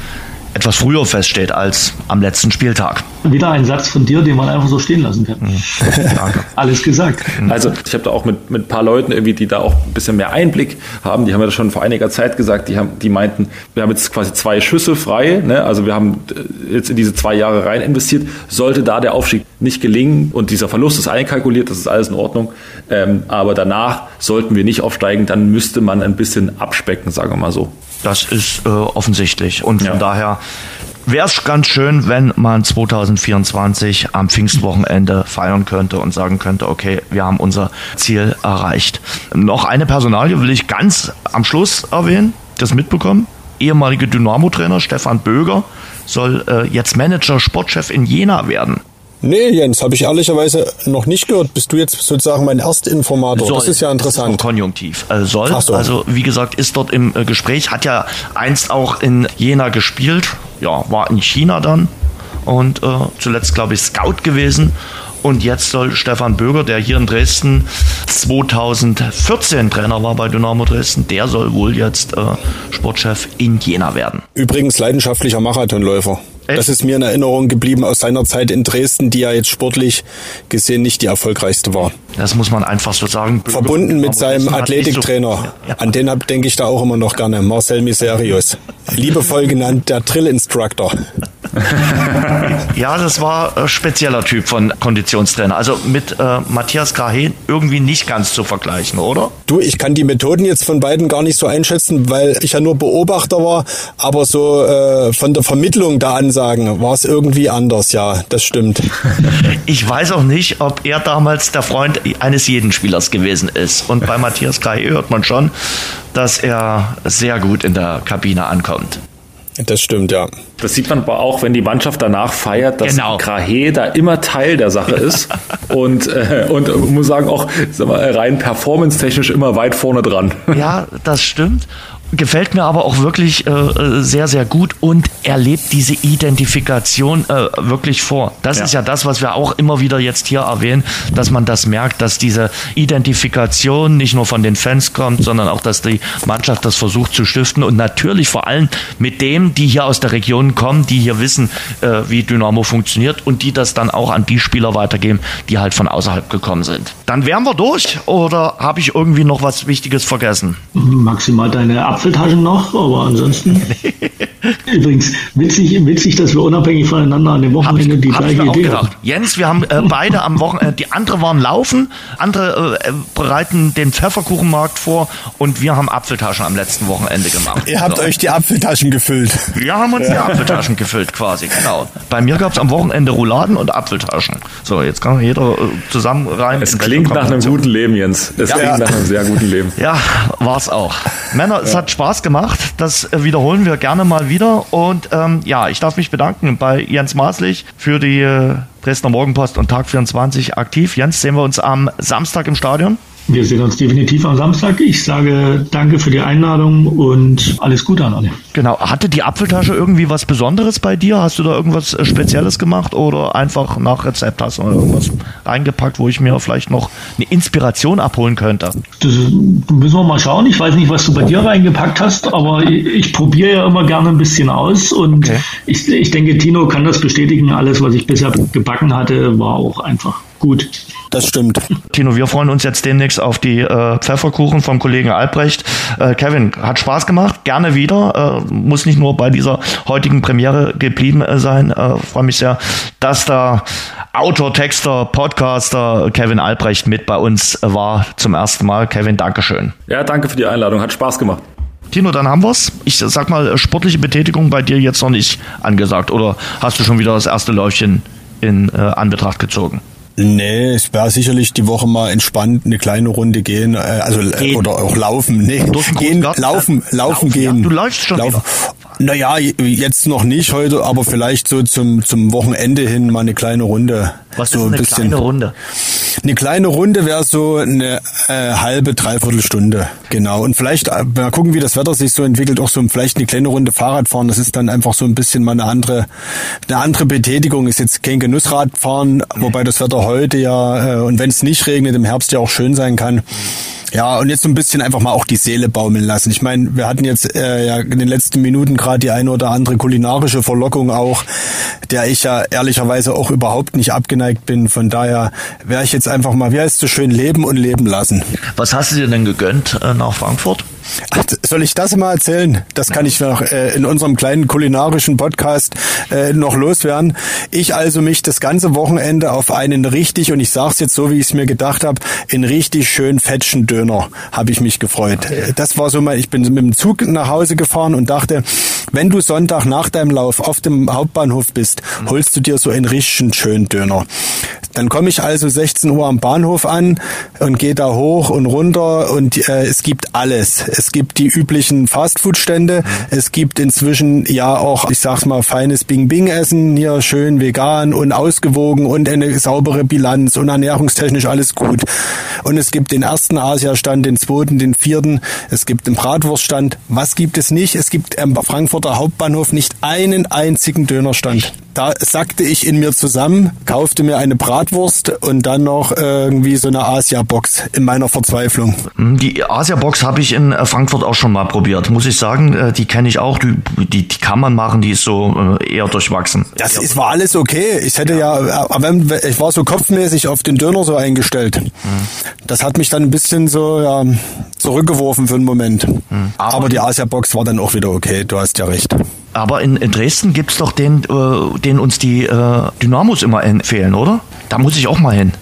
etwas früher feststeht als am letzten Spieltag. Wieder ein Satz von dir, den man einfach so stehen lassen kann. Mhm. [laughs] Alles gesagt. Mhm. Also ich habe da auch mit, mit ein paar Leuten irgendwie, die da auch ein bisschen mehr Einblick haben, die haben ja das schon vor einiger Zeit gesagt, die, haben, die meinten, wir haben jetzt quasi zwei Schüsse frei, ne? also wir haben äh, jetzt in diese zwei Jahre rein investiert, sollte da der Aufstieg nicht gelingen und dieser Verlust ist einkalkuliert, das ist alles in Ordnung, ähm, aber danach sollten wir nicht aufsteigen, dann müsste man ein bisschen abspecken, sagen wir mal so. Das ist äh, offensichtlich und von ja. daher wäre es ganz schön, wenn man 2024 am Pfingstwochenende feiern könnte und sagen könnte, okay, wir haben unser Ziel erreicht. Noch eine Personalie will ich ganz am Schluss erwähnen, das mitbekommen. Ehemalige Dynamo-Trainer Stefan Böger soll äh, jetzt Manager, Sportchef in Jena werden. Nee, Jens, habe ich ehrlicherweise noch nicht gehört. Bist du jetzt sozusagen mein Erstinformator? Soll, das ist ja interessant. Ist konjunktiv. Also soll. So. Also wie gesagt, ist dort im äh, Gespräch, hat ja einst auch in Jena gespielt. Ja, war in China dann und äh, zuletzt, glaube ich, Scout gewesen. Und jetzt soll Stefan Böger, der hier in Dresden 2014 Trainer war bei Dynamo Dresden, der soll wohl jetzt äh, Sportchef in Jena werden. Übrigens leidenschaftlicher Marathonläufer. Echt? Das ist mir in Erinnerung geblieben aus seiner Zeit in Dresden, die ja jetzt sportlich gesehen nicht die erfolgreichste war. Das muss man einfach so sagen. Verbunden mit seinem Athletiktrainer. So, ja. An den denke ich da auch immer noch gerne, Marcel Miserius. Liebevoll genannt der Drill Instructor. [laughs] ja, das war ein spezieller Typ von Konditionstrainer. Also mit äh, Matthias Grahe irgendwie nicht ganz zu vergleichen, oder? Du, ich kann die Methoden jetzt von beiden gar nicht so einschätzen, weil ich ja nur Beobachter war, aber so äh, von der Vermittlung der Ansagen war es irgendwie anders, ja, das stimmt. [laughs] Ich weiß auch nicht, ob er damals der Freund eines jeden Spielers gewesen ist. Und bei Matthias Grahe hört man schon, dass er sehr gut in der Kabine ankommt. Das stimmt, ja. Das sieht man aber auch, wenn die Mannschaft danach feiert, dass genau. Krahe da immer Teil der Sache ist [laughs] und, äh, und muss sagen, auch sag mal, rein performance-technisch immer weit vorne dran. Ja, das stimmt gefällt mir aber auch wirklich äh, sehr, sehr gut und er lebt diese Identifikation äh, wirklich vor. Das ja. ist ja das, was wir auch immer wieder jetzt hier erwähnen, dass man das merkt, dass diese Identifikation nicht nur von den Fans kommt, sondern auch, dass die Mannschaft das versucht zu stiften und natürlich vor allem mit dem, die hier aus der Region kommen, die hier wissen, äh, wie Dynamo funktioniert und die das dann auch an die Spieler weitergeben, die halt von außerhalb gekommen sind. Dann wären wir durch oder habe ich irgendwie noch was Wichtiges vergessen? Maximal deine Abwehr Apfeltaschen noch, aber ansonsten. [laughs] Übrigens, witzig, witzig, dass wir unabhängig voneinander an dem Wochenende ich, die gleiche Idee haben. Jens, wir haben äh, beide am Wochenende, die andere waren laufen, andere äh, bereiten den Pfefferkuchenmarkt vor und wir haben Apfeltaschen am letzten Wochenende gemacht. Ihr habt so. euch die Apfeltaschen gefüllt. Wir haben uns die Apfeltaschen gefüllt, quasi, genau. Bei mir gab es am Wochenende Rouladen und Apfeltaschen. So, jetzt kann jeder äh, zusammen rein. Es klingt nach einem guten Leben, Jens. Es ja. klingt nach einem sehr guten Leben. Ja, war es auch. Männer, es hat Spaß gemacht. Das äh, wiederholen wir gerne mal wieder. Und ähm, ja, ich darf mich bedanken bei Jens Maßlich für die äh, Dresdner Morgenpost und Tag 24 aktiv. Jens, sehen wir uns am Samstag im Stadion? Wir sehen uns definitiv am Samstag. Ich sage danke für die Einladung und alles Gute an alle. Genau. Hatte die Apfeltasche irgendwie was Besonderes bei dir? Hast du da irgendwas äh, Spezielles gemacht oder einfach nach Rezept hast du irgendwas reingepackt, wo ich mir vielleicht noch eine Inspiration abholen könnte? Das müssen wir mal schauen. Ich weiß nicht, was du bei dir reingepackt hast, aber ich, ich probiere ja immer gerne ein bisschen aus und okay. ich, ich denke, Tino kann das bestätigen. Alles, was ich bisher gebacken hatte, war auch einfach gut. Das stimmt. Tino, wir freuen uns jetzt demnächst auf die äh, Pfefferkuchen vom Kollegen Albrecht. Äh, Kevin, hat Spaß gemacht, gerne wieder. Äh, muss nicht nur bei dieser heutigen Premiere geblieben äh, sein. Äh, freue mich sehr, dass da Autor, Texter, Podcaster Kevin Albrecht mit bei uns war zum ersten Mal. Kevin, Dankeschön. Ja, danke für die Einladung. Hat Spaß gemacht. Tino, dann haben wir's. Ich sag mal, sportliche Betätigung bei dir jetzt noch nicht angesagt. Oder hast du schon wieder das erste Läufchen in äh, Anbetracht gezogen? Nee, es wäre sicherlich die Woche mal entspannt eine kleine Runde gehen, äh, also äh, gehen. oder auch laufen. Nee, gehen, laufen, laufen, laufen gehen. Ja, du läufst schon laufen. wieder. Naja, jetzt noch nicht heute, aber vielleicht so zum, zum Wochenende hin mal eine kleine Runde. Was so ist eine ein bisschen, kleine Runde? Eine kleine Runde wäre so eine äh, halbe, dreiviertel Stunde, genau. Und vielleicht äh, mal gucken, wie das Wetter sich so entwickelt, auch so vielleicht eine kleine Runde Fahrrad fahren. Das ist dann einfach so ein bisschen mal eine andere, eine andere Betätigung. Ist jetzt kein Genussradfahren, wobei das Wetter heute ja, äh, und wenn es nicht regnet, im Herbst ja auch schön sein kann. Ja, und jetzt so ein bisschen einfach mal auch die Seele baumeln lassen. Ich meine, wir hatten jetzt äh, ja in den letzten Minuten gerade die eine oder andere kulinarische Verlockung auch, der ich ja ehrlicherweise auch überhaupt nicht abgeneigt bin. Von daher wäre ich jetzt einfach mal, wie heißt es so schön, leben und leben lassen. Was hast du dir denn gegönnt äh, nach Frankfurt? Ach, soll ich das mal erzählen? Das kann ich noch äh, in unserem kleinen kulinarischen Podcast äh, noch loswerden. Ich also mich das ganze Wochenende auf einen richtig, und ich sage es jetzt so, wie ich es mir gedacht habe, in richtig schön fetschen Döner habe ich mich gefreut. Okay. Das war so mal, ich bin mit dem Zug nach Hause gefahren und dachte, wenn du Sonntag nach deinem Lauf auf dem Hauptbahnhof bist, mhm. holst du dir so einen richtigen schönen Döner. Dann komme ich also 16 Uhr am Bahnhof an und gehe da hoch und runter und äh, es gibt alles. Es gibt die üblichen Fastfood-Stände. Mhm. Es gibt inzwischen ja auch, ich sag's mal, feines Bing-Bing-Essen, hier schön vegan und ausgewogen und eine saubere Bilanz und ernährungstechnisch alles gut. Und es gibt den ersten Asiastand, den zweiten, den vierten. Es gibt den Bratwurststand. Was gibt es nicht? Es gibt am Frankfurter Hauptbahnhof nicht einen einzigen Dönerstand. Da sackte ich in mir zusammen, kaufte mir eine Bratwurst und dann noch irgendwie so eine Asia-Box in meiner Verzweiflung. Hm, die Asia-Box habe ich in äh, Frankfurt auch schon mal probiert, muss ich sagen. Äh, die kenne ich auch, die, die, die, kann man machen, die ist so äh, eher durchwachsen. Das ist, war alles okay. Ich hätte ja, aber ich war so kopfmäßig auf den Döner so eingestellt. Hm. Das hat mich dann ein bisschen so ja, zurückgeworfen für einen Moment. Hm. Aber, aber die Asia-Box war dann auch wieder okay, du hast ja recht. Aber in, in Dresden gibt's doch den, äh, den uns die äh, Dynamos immer empfehlen, oder? Da muss ich auch mal hin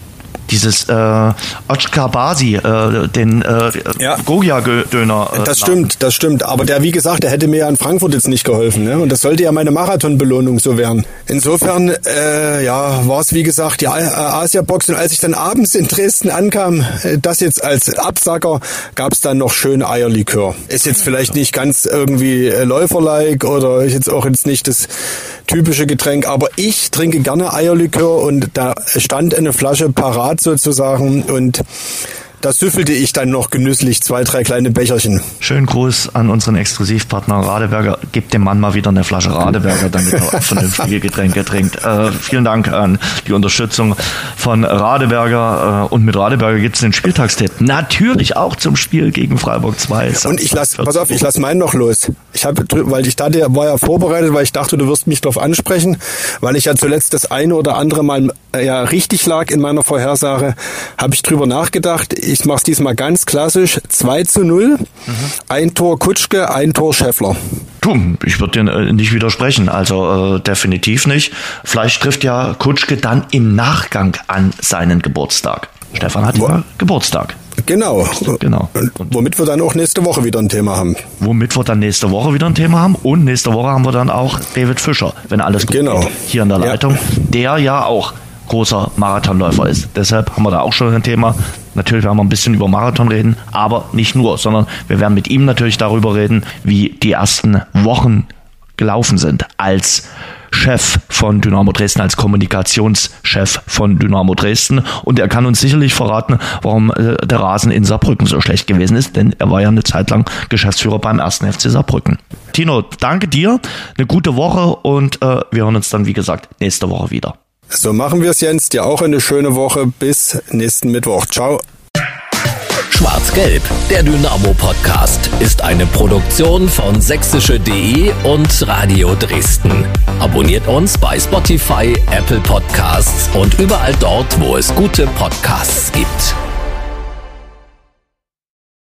dieses äh, Basi, äh, den äh, ja. Gogia-Döner. Äh, das stimmt, das stimmt. Aber der, wie gesagt, der hätte mir ja in Frankfurt jetzt nicht geholfen. Ne? Und das sollte ja meine Marathonbelohnung so werden. Insofern, äh, ja, war es wie gesagt die Asia-Box. Und als ich dann abends in Dresden ankam, äh, das jetzt als Absacker, gab es dann noch schöne Eierlikör. Ist jetzt vielleicht nicht ganz irgendwie äh, Läuferlike oder ist jetzt auch jetzt nicht das typische Getränk, aber ich trinke gerne Eierlikör und da stand eine Flasche parat sozusagen. Und da süffelte ich dann noch genüsslich zwei, drei kleine Becherchen. Schönen Gruß an unseren Exklusivpartner Radeberger. Gebt dem Mann mal wieder eine Flasche Radeberger, damit er [laughs] vernünftige Getränke trinkt. Äh, vielen Dank an die Unterstützung von Radeberger. Äh, und mit Radeberger gibt es den Spieltagstipp. Natürlich auch zum Spiel gegen Freiburg 2. Und ich lass, pass auf, ich lass meinen noch los. Ich habe, weil ich da war ja vorbereitet, weil ich dachte, du wirst mich darauf ansprechen, weil ich ja zuletzt das eine oder andere Mal äh, ja richtig lag in meiner Vorhersage, habe ich drüber nachgedacht ich mache es diesmal ganz klassisch. 2 zu 0. Mhm. Ein Tor Kutschke, ein Tor Scheffler. Du, ich würde dir äh, nicht widersprechen. Also äh, definitiv nicht. Vielleicht trifft ja Kutschke dann im Nachgang an seinen Geburtstag. Stefan hat ja Geburtstag. Genau. genau. Und womit wir dann auch nächste Woche wieder ein Thema haben. Womit wir dann nächste Woche wieder ein Thema haben. Und nächste Woche haben wir dann auch David Fischer, wenn alles gut genau. geht, hier in der Leitung. Ja. Der ja auch großer Marathonläufer ist. Deshalb haben wir da auch schon ein Thema. Natürlich werden wir ein bisschen über Marathon reden, aber nicht nur, sondern wir werden mit ihm natürlich darüber reden, wie die ersten Wochen gelaufen sind als Chef von Dynamo Dresden, als Kommunikationschef von Dynamo Dresden. Und er kann uns sicherlich verraten, warum äh, der Rasen in Saarbrücken so schlecht gewesen ist, denn er war ja eine Zeit lang Geschäftsführer beim ersten FC Saarbrücken. Tino, danke dir, eine gute Woche und äh, wir hören uns dann, wie gesagt, nächste Woche wieder. So machen wir es, Jens. Dir auch eine schöne Woche. Bis nächsten Mittwoch. Ciao. Schwarz-Gelb, der Dynamo-Podcast, ist eine Produktion von sächsische.de und Radio Dresden. Abonniert uns bei Spotify, Apple Podcasts und überall dort, wo es gute Podcasts gibt.